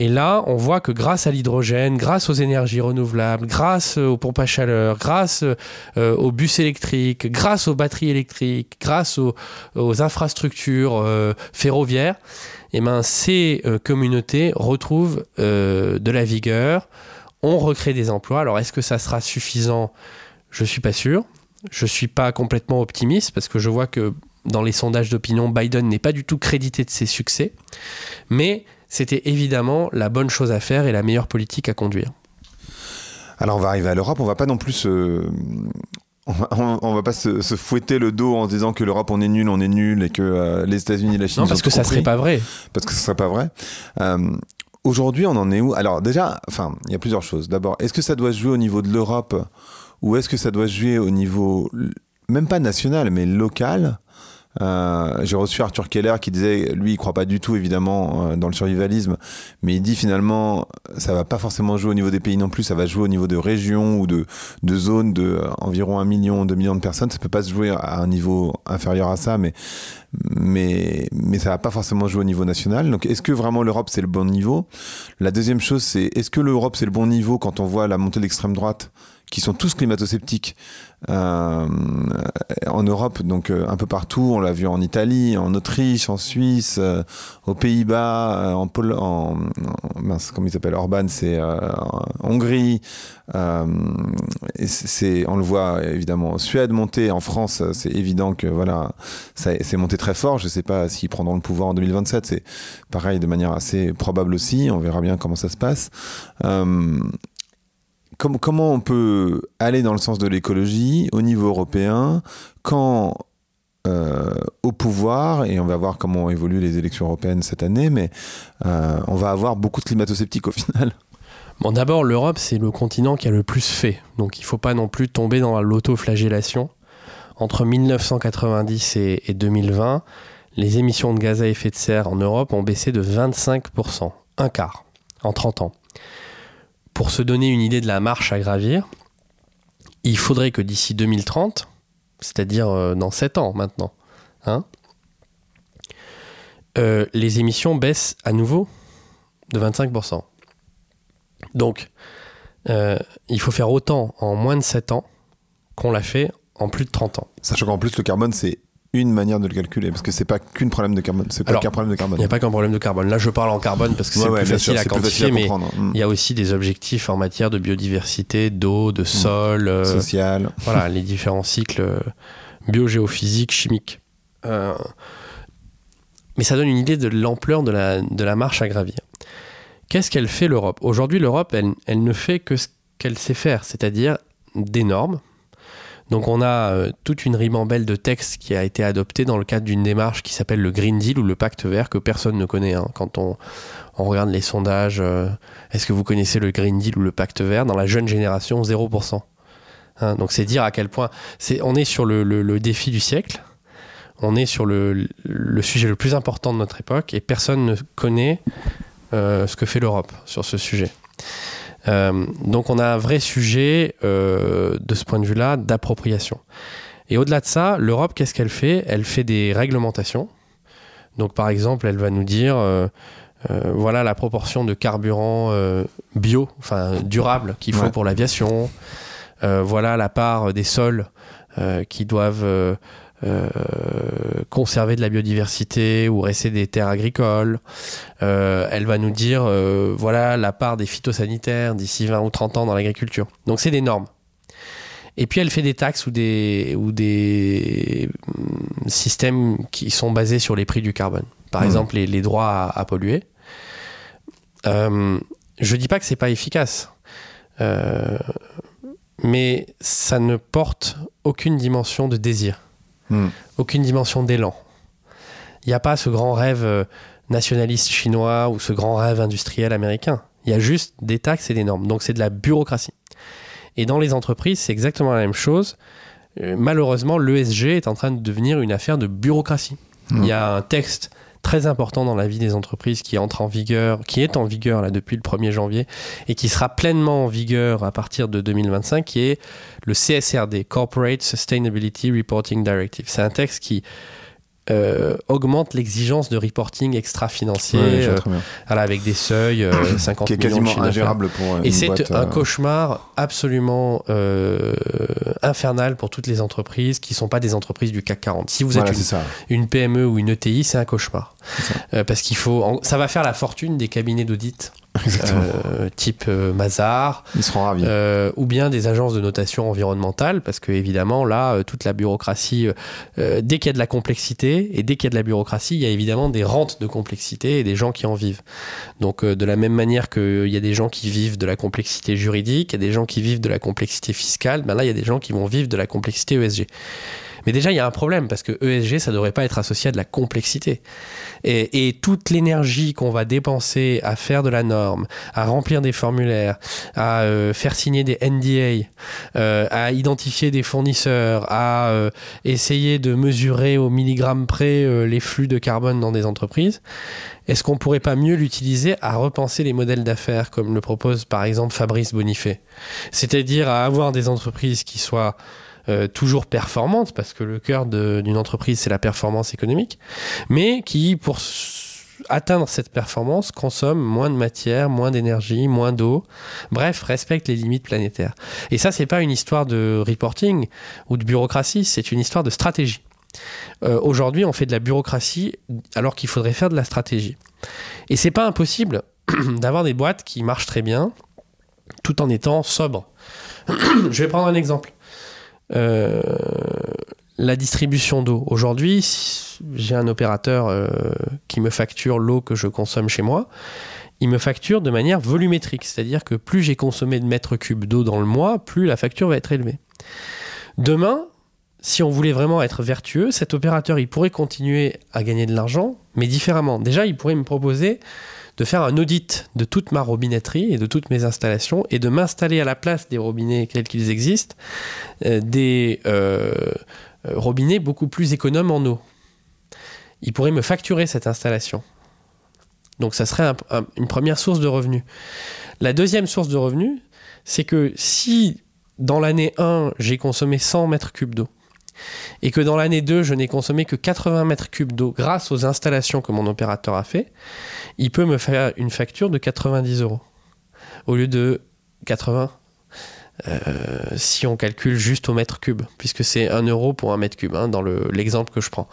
Et là, on voit que grâce à l'hydrogène, grâce aux énergies renouvelables, grâce aux pompes à chaleur, grâce euh, aux bus électriques, grâce aux batteries électriques, grâce aux, aux infrastructures euh, ferroviaires, eh ben, ces euh, communautés retrouvent euh, de la vigueur, on recrée des emplois. Alors, est-ce que ça sera suffisant? Je suis pas sûr. Je suis pas complètement optimiste parce que je vois que dans les sondages d'opinion, Biden n'est pas du tout crédité de ses succès. Mais c'était évidemment la bonne chose à faire et la meilleure politique à conduire. Alors on va arriver à l'Europe, on va pas non plus se... On va, on- va pas se, se fouetter le dos en se disant que l'Europe on est nul, on est nul et que euh, les États-Unis et la Chine Non, parce que ça serait pas vrai. parce que ce serait pas vrai. Euh, Aujourd'hui, on en est où? Alors déjà, enfin, il y a plusieurs choses. D'abord, est-ce que ça doit se jouer au niveau de l'Europe? Ou est-ce que ça doit se jouer au niveau même pas national mais local? Euh, J'ai reçu Arthur Keller qui disait, lui, il croit pas du tout évidemment euh, dans le survivalisme, mais il dit finalement, ça va pas forcément jouer au niveau des pays non plus, ça va jouer au niveau de régions ou de, zones de euh, environ un million, deux millions de personnes. Ça peut pas se jouer à un niveau inférieur à ça, mais mais mais ça va pas forcément jouer au niveau national. Donc, est-ce que vraiment l'Europe c'est le bon niveau? La deuxième chose, c'est est-ce que l'Europe c'est le bon niveau quand on voit la montée de l'extrême droite qui sont tous climato-sceptiques euh, en Europe, donc euh, un peu partout. On l'a vu en Italie, en Autriche, en Suisse, euh, aux Pays-Bas, euh, en, Pol en, mince, comment il s'appelle Orban, c'est euh, Hongrie. et c'est, on le voit évidemment en Suède monter, en France, c'est évident que voilà, c'est monté très fort. Je sais pas s'ils prendront le pouvoir en 2027. C'est pareil de manière assez probable aussi. On verra bien comment ça se passe. Com comment on peut aller dans le sens de l'écologie au niveau européen quand euh, au pouvoir, et on va voir comment évoluent les élections européennes cette année, mais euh, on va avoir beaucoup de climato-sceptiques au final. Bon, d'abord, l'Europe, c'est le continent qui a le plus fait. Donc, il ne faut pas non plus tomber dans l'autoflagellation. Entre 1990 et, et 2020, les émissions de gaz à effet de serre en Europe ont baissé de 25%, un quart, en 30 ans. Pour se donner une idée de la marche à gravir, il faudrait que d'ici 2030, c'est-à-dire euh, dans 7 ans maintenant, hein, euh, les émissions baissent à nouveau de 25%. Donc, euh, il faut faire autant en moins de 7 ans qu'on l'a fait en plus de 30 ans. Sachant qu'en plus, le carbone, c'est une manière de le calculer parce que c'est pas qu'un problème de carbone, c'est pas qu'un problème de carbone. Il n'y a pas qu'un problème de carbone. Là, je parle en carbone parce que c'est Ouais, plus facile sûr, à plus quantifier, facile à mais. Mm. il y a aussi des objectifs en matière de biodiversité, d'eau, de sol, euh, Social. voilà, les différents cycles euh, biogéophysiques, chimiques. Euh, mais ça donne une idée de l'ampleur de la, de la marche à gravir. Qu'est-ce qu'elle fait l'Europe? Aujourd'hui, l'Europe, elle, elle ne fait que ce qu'elle sait faire, c'est-à-dire des normes. Donc on a euh, toute une ribambelle de textes qui a été adoptée dans le cadre d'une démarche qui s'appelle le Green Deal ou le Pacte Vert que personne ne connaît. hein. Quand on, regarde les sondages, euh, est-ce que vous connaissez le Green Deal ou le Pacte Vert? Dans la jeune génération, 0%. Hein, donc c'est dire à quel point on est sur le, défi du siècle, on est sur le, le sujet le plus important de notre époque et personne ne connaît euh, ce que fait l'Europe sur ce sujet. Euh, donc on a un vrai sujet euh, de ce point de vue-là d'appropriation. Et au-delà de ça, l'Europe, qu'est-ce qu'elle fait? Elle fait des réglementations. Donc par exemple, elle va nous dire, euh, voilà la proportion de carburant bio, enfin durable qu'il faut Ouais. pour l'aviation. Voilà la part des sols qui doivent euh, conserver de la biodiversité ou rester des terres agricoles. Euh, elle va nous dire, euh, voilà la part des phytosanitaires d'ici 20 ou 30 ans dans l'agriculture. Donc c'est des normes. Et puis elle fait des taxes ou des, ou des hum, systèmes qui sont basés sur les prix du carbone. Par Mhm. exemple, les, les droits à, à polluer. Euh, je dis pas que c'est pas efficace, Euh, mais ça ne porte aucune dimension de désir, Mm. aucune dimension d'élan. Il n'y a pas ce grand rêve euh, nationaliste chinois ou ce grand rêve industriel américain. Il y a juste des taxes et des normes. Donc c'est de la bureaucratie. Et dans les entreprises, c'est exactement la même chose. Euh, malheureusement, l'ESG est en train de devenir une affaire de bureaucratie. Mm. Il y a un texte très important dans la vie des entreprises qui entre en vigueur, qui est en vigueur là depuis le 1er janvier et qui sera pleinement en vigueur à partir de 2025, qui est le CSRD, Corporate Sustainability Reporting Directive. C'est un texte qui euh, augmente l'exigence de reporting extra-financier, Ouais, euh, voilà, avec des seuils, euh, 50 Qui est millions quasiment ingérable pour Et une c'est boîte, un euh, cauchemar absolument euh, infernal pour toutes les entreprises qui ne sont pas des entreprises du CAC 40. Si vous Voilà, êtes c'est une, une PME ou une ETI, c'est un cauchemar. C'est. Euh, parce qu'il faut, en- ça va faire la fortune des cabinets d'audit. Euh, type euh, Mazars Ils seront ravis. euh, ou bien des agences de notation environnementale, parce que évidemment là, euh, toute la bureaucratie, euh, euh, dès qu'il y a de la complexité et dès qu'il y a de la bureaucratie, il y a évidemment des rentes de complexité et des gens qui en vivent. Donc euh, de la même manière qu'il y a des gens qui vivent de la complexité juridique, il y a des gens qui vivent de la complexité fiscale, ben là il y a des gens qui vont vivre de la complexité ESG. Mais déjà, il y a un problème parce que ESG, ça devrait pas être associé à de la complexité. Et, toute l'énergie qu'on va dépenser à faire de la norme, à remplir des formulaires, à euh, faire signer des NDA, euh, à identifier des fournisseurs, à euh, essayer de mesurer au milligramme près les flux de carbone dans des entreprises, est-ce qu'on pourrait pas mieux l'utiliser à repenser les modèles d'affaires comme le propose par exemple Fabrice Bonifay C'est-à-dire à avoir des entreprises qui soient euh, toujours performantes, parce que le cœur d'une entreprise c'est la performance économique, mais qui pour atteindre cette performance consomment moins de matière, moins d'énergie, moins d'eau, bref, respectent les limites planétaires. Et ça c'est pas une histoire de reporting ou de bureaucratie, c'est une histoire de stratégie. Euh, Aujourd'hui, on fait de la bureaucratie alors qu'il faudrait faire de la stratégie. Et c'est pas impossible [CLEARS THROAT] d'avoir des boîtes qui marchent très bien tout en étant sobres. [CLEARS THROAT] Je vais prendre un exemple. Euh, la distribution d'eau. Aujourd'hui, j'ai un opérateur euh, qui me facture l'eau que je consomme chez moi. Il me facture de manière volumétrique, c'est-à-dire que plus j'ai consommé de mètres cubes d'eau dans le mois, plus la facture va être élevée. Demain, si on voulait vraiment être vertueux, cet opérateur, il pourrait continuer à gagner de l'argent, mais différemment. Déjà, il pourrait me proposer de faire un audit de toute ma robinetterie et de toutes mes installations et de m'installer à la place des robinets tels qu'ils existent, euh, des euh, euh, robinets beaucoup plus économes en eau. Il pourrait me facturer cette installation. Donc ça serait un- un- une première source de revenus. La deuxième source de revenus, c'est que si dans l'année 1, j'ai consommé 100 mètres cubes d'eau, et que dans l'année 2, je n'ai consommé que 80 mètres cubes d'eau grâce aux installations que mon opérateur a fait, il peut me faire une facture de 90 euros au lieu de 80 euh, si on calcule juste au mètre cube, puisque c'est 1 euro pour un mètre cube, hein, dans le- l'exemple que je prends.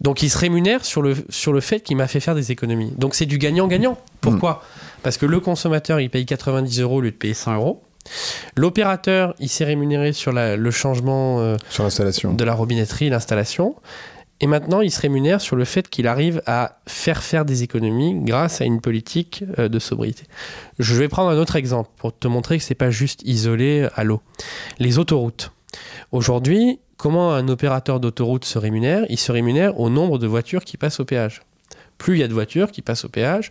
Donc il se rémunère sur le, sur le fait qu'il m'a fait faire des économies. Donc c'est du gagnant-gagnant. Pourquoi? Parce que le consommateur, il paye 90 euros au lieu de payer 100 euros. L'opérateur, il s'est rémunéré sur la- le changement euh, Sur l'installation. de la robinetterie, l'installation. Et maintenant, il se rémunère sur le fait qu'il arrive à faire faire des économies grâce à une politique euh, de sobriété. Je vais prendre un autre exemple pour te montrer que c'est pas juste isolé à l'eau. Les autoroutes. Aujourd'hui, comment un opérateur d'autoroute se rémunère? Il se rémunère au nombre de voitures qui passent au péage. Plus il y a de voitures qui passent au péage,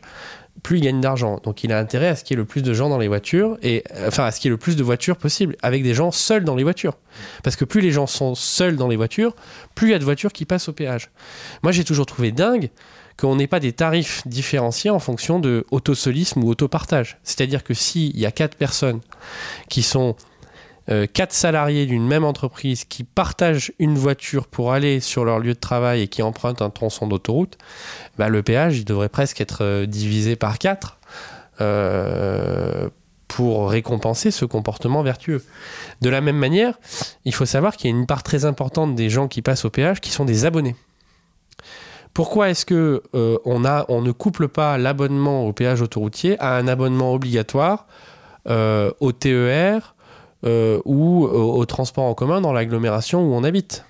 plus il gagne d'argent. Donc il a intérêt à ce qu'il y ait le plus de gens dans les voitures, et enfin à ce qu'il y ait le plus de voitures possible, avec des gens seuls dans les voitures. Parce que plus les gens sont seuls dans les voitures, plus il y a de voitures qui passent au péage. Moi j'ai toujours trouvé dingue qu'on n'ait pas des tarifs différenciés en fonction de autosolisme ou autopartage. C'est-à-dire que s'il y a quatre personnes qui sont quatre salariés d'une même entreprise qui partagent une voiture pour aller sur leur lieu de travail et qui empruntent un tronçon d'autoroute, bah, le péage devrait presque être euh, divisé par quatre euh, pour récompenser ce comportement vertueux. De la même manière, il faut savoir qu'il y a une part très importante des gens qui passent au péage qui sont des abonnés. Pourquoi est-ce que euh, on, ne couple pas l'abonnement au péage autoroutier à un abonnement obligatoire euh, au TER euh, ou au, au transport en commun dans l'agglomération où on habite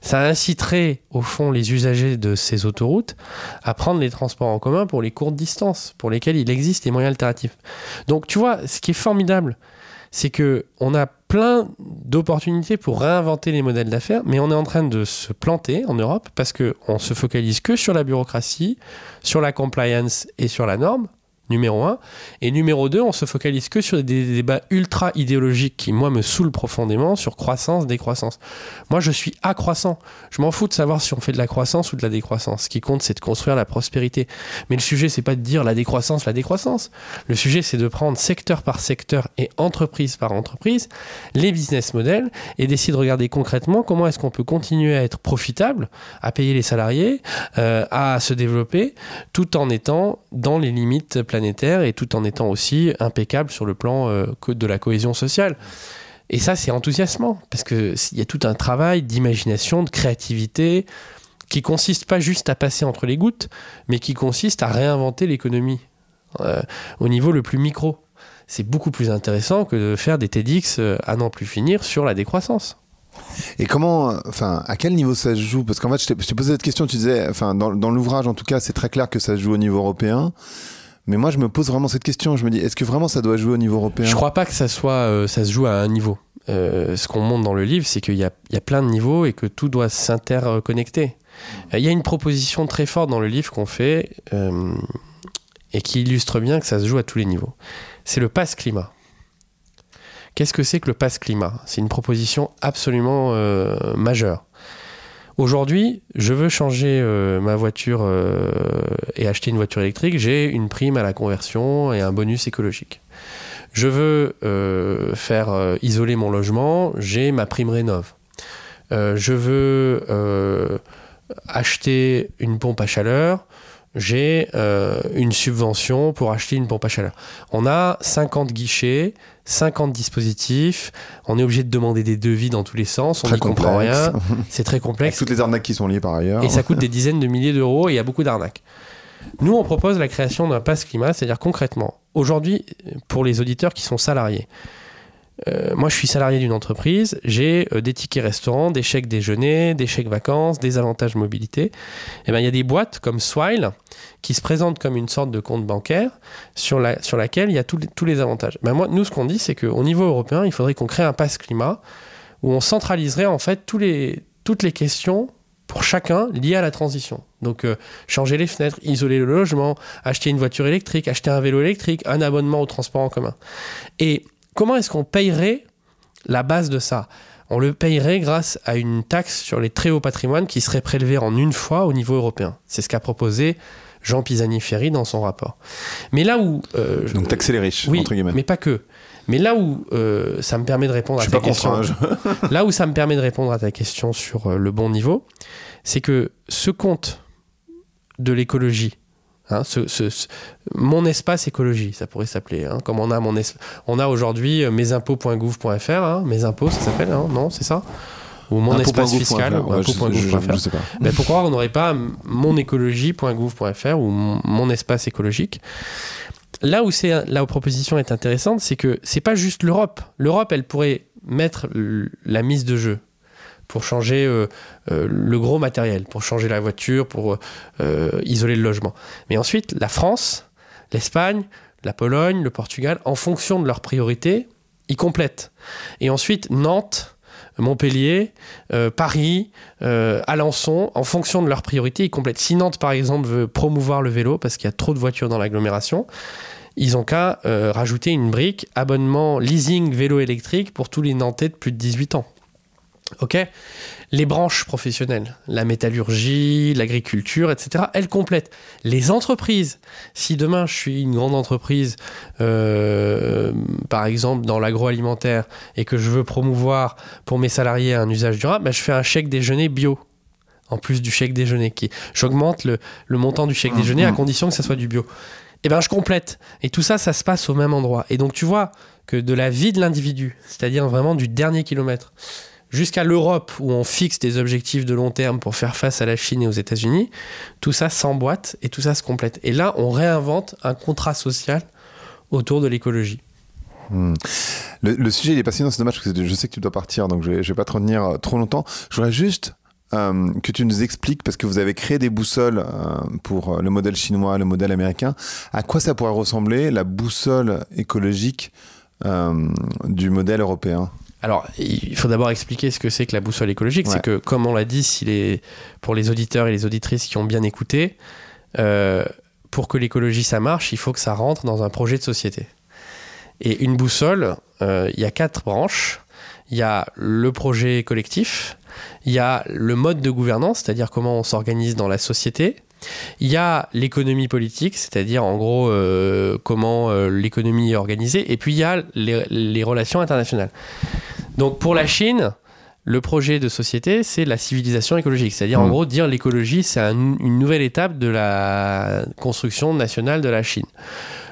Ça inciterait au fond les usagers de ces autoroutes à prendre les transports en commun pour les courtes distances, pour lesquelles il existe des moyens alternatifs. Donc tu vois, ce qui est formidable, c'est que on a plein d'opportunités pour réinventer les modèles d'affaires, mais on est en train de se planter en Europe parce que on se focalise que sur la bureaucratie, sur la compliance et sur la norme. Numéro 1. Et numéro 2, on se focalise que sur des, débats ultra idéologiques qui, moi, me saoulent profondément sur croissance, décroissance. Moi, je suis accroissant. Je m'en fous de savoir si on fait de la croissance ou de la décroissance. Ce qui compte, c'est de construire la prospérité. Mais le sujet, c'est pas de dire la décroissance, la décroissance. Le sujet, c'est de prendre secteur par secteur et entreprise par entreprise les business models et d'essayer de regarder concrètement comment est-ce qu'on peut continuer à être profitable, à payer les salariés, euh, à se développer, tout en étant dans les limites planétaires et tout en étant aussi impeccable sur le plan euh, de la cohésion sociale. Et ça, c'est enthousiasmant, parce qu'il y a tout un travail d'imagination, de créativité, qui consiste pas juste à passer entre les gouttes, mais qui consiste à réinventer l'économie euh, au niveau le plus micro. C'est beaucoup plus intéressant que de faire des TEDx euh, à n'en plus finir sur la décroissance. Et comment, enfin, à quel niveau ça se joue? Parce qu'en fait, je t'ai posé cette question, tu disais, enfin, dans, dans l'ouvrage en tout cas, c'est très clair que ça se joue au niveau européen. Mais moi, je me pose vraiment cette question. Je me dis, est-ce que vraiment ça doit jouer au niveau européen? Je crois pas que ça soit, euh, ça se joue à un niveau. euh, ce qu'on montre dans le livre, c'est qu'il y, y a, plein de niveaux et que tout doit s'interconnecter. Il y a une proposition très forte dans le livre qu'on fait euh, et qui illustre bien que ça se joue à tous les niveaux. C'est le pass climat. Qu'est-ce que c'est que le pass climat C'est une proposition absolument euh, majeure. Aujourd'hui, je veux changer euh, ma voiture euh, et acheter une voiture électrique, j'ai une prime à la conversion et un bonus écologique. Je veux euh, faire isoler mon logement, j'ai ma prime rénov. je veux acheter une pompe à chaleur, j'ai une subvention pour acheter une pompe à chaleur. On a 50 guichets 50 dispositifs, on est obligé de demander des devis dans tous les sens, on n'y comprend rien, [LAUGHS] c'est très complexe. toutes les arnaques qui sont liées par ailleurs. Et ça coûte des dizaines de milliers d'euros et il y a beaucoup d'arnaques. Nous, on propose la création d'un pass climat, c'est-à-dire concrètement, aujourd'hui, pour les auditeurs qui sont salariés, euh, moi, je suis salarié d'une entreprise, j'ai euh, des tickets restaurants, des chèques déjeuner, des chèques vacances, des avantages mobilité. Et eh ben, il y a des boîtes comme Swile qui se présentent comme une sorte de compte bancaire sur, la, sur laquelle il y a tous les, avantages. Ben, moi, nous, ce qu'on dit, c'est qu'au niveau européen, il faudrait qu'on crée un pass climat où on centraliserait en fait tous les, toutes les questions pour chacun liées à la transition. Donc euh, changer les fenêtres, isoler le logement, acheter une voiture électrique, acheter un vélo électrique, un abonnement au transport en commun. Et comment est-ce qu'on payerait la base de ça? On le payerait grâce à une taxe sur les très hauts patrimoines qui serait prélevée en une fois au niveau européen. C'est ce qu'a proposé Jean Pisani-Ferry dans son rapport. Mais là où... Euh, Donc taxer les riches, oui, mais pas que. Mais là où euh, ça me permet de répondre à ta question, [LAUGHS] là où ça me permet de répondre à ta question sur euh, le bon niveau, c'est que ce compte de l'écologie Hein, mon espace écologie, ça pourrait s'appeler. Hein, comme on a, mon on a aujourd'hui euh, mesimpôts.gouv.fr, hein, mes impôts, ça s'appelle, non, c'est ça? Ou mon espace fiscal, Mais pourquoi on n'aurait pas monécologie.gouv.fr ou mon, espace écologique? Là où c'est la proposition est intéressante, c'est que c'est pas juste l'Europe. L'Europe, elle pourrait mettre la mise de jeu pour changer euh, euh, le gros matériel, pour changer la voiture, pour euh, isoler le logement. Mais ensuite, la France, l'Espagne, la Pologne, le Portugal, en fonction de leurs priorités, ils complètent. Et ensuite, Nantes, Montpellier, Paris, Alençon, en fonction de leurs priorités, ils complètent. Si Nantes, par exemple, veut promouvoir le vélo parce qu'il y a trop de voitures dans l'agglomération, ils ont qu'à rajouter une brique abonnement leasing vélo électrique pour tous les Nantais de plus de 18 ans. Ok Les branches professionnelles, la métallurgie, l'agriculture, etc., elles complètent. Les entreprises, si demain je suis une grande entreprise, euh, par exemple dans l'agroalimentaire, et que je veux promouvoir pour mes salariés un usage durable, ben, je fais un chèque déjeuner bio. En plus du chèque déjeuner, qui j'augmente le, montant du chèque déjeuner à mmh. condition que ça soit du bio. Et eh ben je complète. Et tout ça, ça se passe au même endroit. Et donc tu vois que de la vie de l'individu, c'est-à-dire vraiment du dernier kilomètre, jusqu'à l'Europe où on fixe des objectifs de long terme pour faire face à la Chine et aux États-Unis, tout ça s'emboîte et tout ça se complète. Et là, on réinvente un contrat social autour de l'écologie. Hmm. Le, sujet il est passionnant, c'est dommage parce que je sais que tu dois partir, donc je ne vais, pas te retenir euh, trop longtemps. Je voudrais juste euh, que tu nous expliques, parce que vous avez créé des boussoles euh, pour le modèle chinois, le modèle américain, à quoi ça pourrait ressembler la boussole écologique du modèle européen? Alors, il faut d'abord expliquer ce que c'est que la boussole écologique. C'est que, comme on l'a dit, pour les auditeurs et les auditrices qui ont bien écouté, euh, pour que l'écologie ça marche, il faut que ça rentre dans un projet de société. Et une boussole, euh, il y a quatre branches. Il y a le projet collectif, il y a le mode de gouvernance, c'est-à-dire comment on s'organise dans la société, il y a l'économie politique, c'est-à-dire en gros euh, comment euh, l'économie est organisée, et puis il y a les, relations internationales. Donc pour la Chine, le projet de société, c'est la civilisation écologique, c'est-à-dire en mmh. gros dire l'écologie, c'est une nouvelle étape de la construction nationale de la Chine.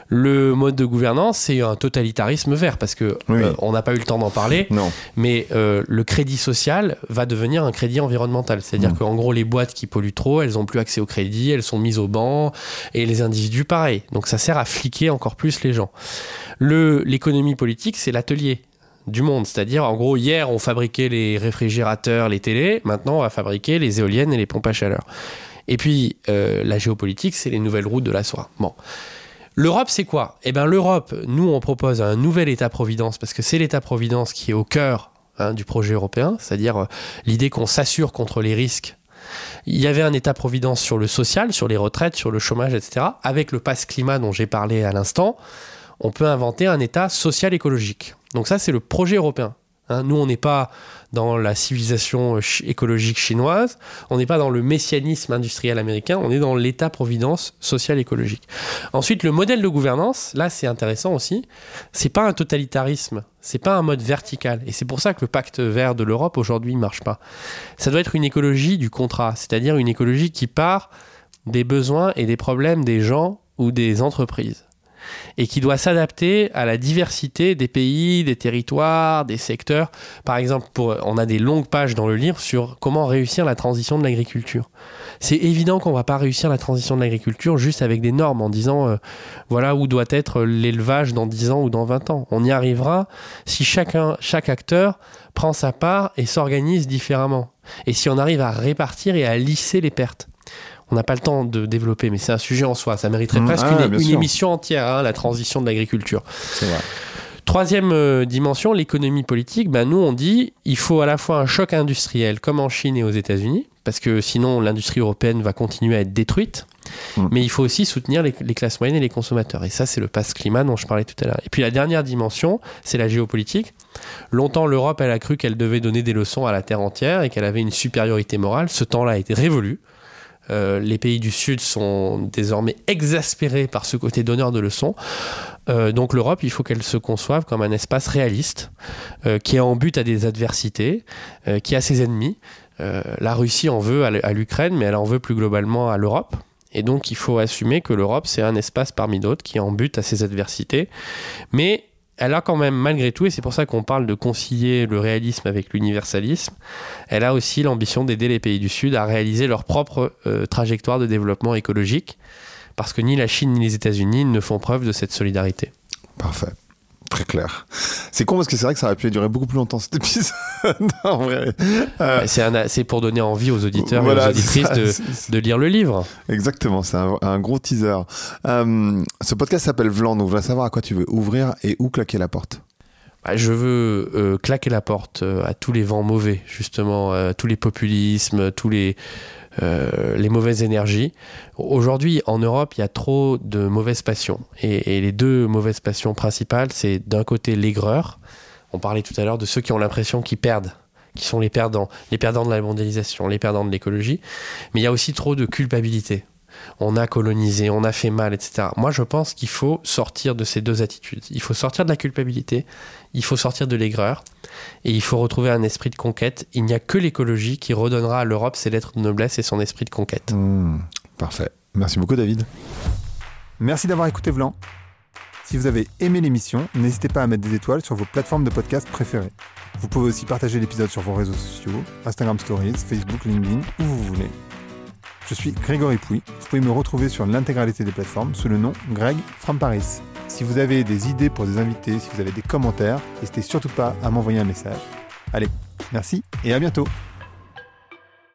Le mode de gouvernance, c'est un totalitarisme vert parce que euh, on n'a pas eu le temps d'en parler. Non. Mais euh, le crédit social va devenir un crédit environnemental. C'est-à-dire mm. qu'en gros, les boîtes qui polluent trop, elles n'ont plus accès au crédit, elles sont mises au banc, et les individus, pareil. Donc ça sert à fliquer encore plus les gens. L'économie politique, c'est l'atelier du monde. C'est-à-dire, en gros, hier, on fabriquait les réfrigérateurs, les télés. Maintenant, on va fabriquer les éoliennes et les pompes à chaleur. Et puis, euh, la géopolitique, c'est les nouvelles routes de la soie. Bon. L'Europe, c'est quoi? Eh bien, l'Europe, nous, on propose un nouvel État-providence, parce que c'est l'État-providence qui est au cœur hein, du projet européen, c'est-à-dire euh, l'idée qu'on s'assure contre les risques. Il y avait un État-providence sur le social, sur les retraites, sur le chômage, etc. Avec le pass climat dont j'ai parlé à l'instant, on peut inventer un État social écologique. Donc ça, c'est le projet européen. Hein, nous, on n'est pas dans la civilisation écologique chinoise, on n'est pas dans le messianisme industriel américain, on est dans l'état-providence social écologique. Ensuite, le modèle de gouvernance, là, c'est intéressant aussi. C'est pas un totalitarisme, c'est pas un mode vertical, et c'est pour ça que le pacte vert de l'Europe aujourd'hui ne marche pas. Ça doit être une écologie du contrat, c'est-à-dire une écologie qui part des besoins et des problèmes des gens ou des entreprises et qui doit s'adapter à la diversité des pays, des territoires, des secteurs. Par exemple, on a des longues pages dans le livre sur comment réussir la transition de l'agriculture. C'est évident qu'on ne va pas réussir la transition de l'agriculture juste avec des normes en disant euh, voilà où doit être l'élevage dans 10 ans ou dans 20 ans. On y arrivera si chaque acteur prend sa part et s'organise différemment. Et si on arrive à répartir et à lisser les pertes on n'a pas le temps de développer, mais c'est un sujet en soi. Ça mériterait mmh. presque une, émission entière, hein, la transition de l'agriculture. Troisième euh, dimension, l'économie politique. Ben, nous, on dit il faut à la fois un choc industriel, comme en Chine et aux États-Unis, parce que sinon l'industrie européenne va continuer à être détruite. Mmh. Mais il faut aussi soutenir les, les, classes moyennes et les consommateurs. Et ça, c'est le passe climat dont je parlais tout à l'heure. Et puis la dernière dimension, c'est la géopolitique. Longtemps, l'Europe, elle a cru qu'elle devait donner des leçons à la terre entière et qu'elle avait une supériorité morale. Ce temps-là a été révolu. Euh, les pays du Sud sont désormais exaspérés par ce côté donneur de leçons. Euh, donc l'Europe, il faut qu'elle se conçoive comme un espace réaliste, euh, qui est en but à des adversités, qui a ses ennemis. la Russie en veut à l'Ukraine, mais elle en veut plus globalement à l'Europe. Et donc il faut assumer que l'Europe, c'est un espace parmi d'autres qui est en but à ses adversités. Mais elle a quand même, malgré tout, et c'est pour ça qu'on parle de concilier le réalisme avec l'universalisme, elle a aussi l'ambition d'aider les pays du Sud à réaliser leur propre euh, trajectoire de développement écologique, parce que ni la Chine ni les États-Unis ne font preuve de cette solidarité. Parfait. Très clair. C'est con parce que c'est vrai que ça aurait pu durer beaucoup plus longtemps cet épisode. [LAUGHS] en vrai. Euh, c'est pour donner envie aux auditeurs et aux auditrices de, de, lire le livre. Exactement, c'est un, gros teaser. Euh, ce podcast s'appelle Vlan, donc je voudrais savoir à quoi tu veux ouvrir et où claquer la porte. Bah, je veux euh, claquer la porte à tous les vents mauvais, justement, tous les populismes, tous les euh, les mauvaises énergies. Aujourd'hui, en Europe, il y a trop de mauvaises passions. Et, les deux mauvaises passions principales, c'est d'un côté l'aigreur. On parlait tout à l'heure de ceux qui ont l'impression qu'ils perdent qui sont les perdants, les perdants de la mondialisation, les perdants de l'écologie. Mais il y a aussi trop de culpabilité on a colonisé, on a fait mal, etc. Moi, je pense qu'il faut sortir de ces deux attitudes. Il faut sortir de la culpabilité, il faut sortir de l'aigreur, et il faut retrouver un esprit de conquête. Il n'y a que l'écologie qui redonnera à l'Europe ses lettres de noblesse et son esprit de conquête. Mmh, parfait. Merci beaucoup, David. Merci d'avoir écouté Vlan. Si vous avez aimé l'émission, n'hésitez pas à mettre des étoiles sur vos plateformes de podcast préférées. Vous pouvez aussi partager l'épisode sur vos réseaux sociaux, Instagram Stories, Facebook, LinkedIn, où vous voulez. Je suis Grégory Pouy. Vous pouvez me retrouver sur l'intégralité des plateformes sous le nom Greg from Paris. Si vous avez des idées pour des invités, si vous avez des commentaires, n'hésitez surtout pas à m'envoyer un message. Allez, merci et à bientôt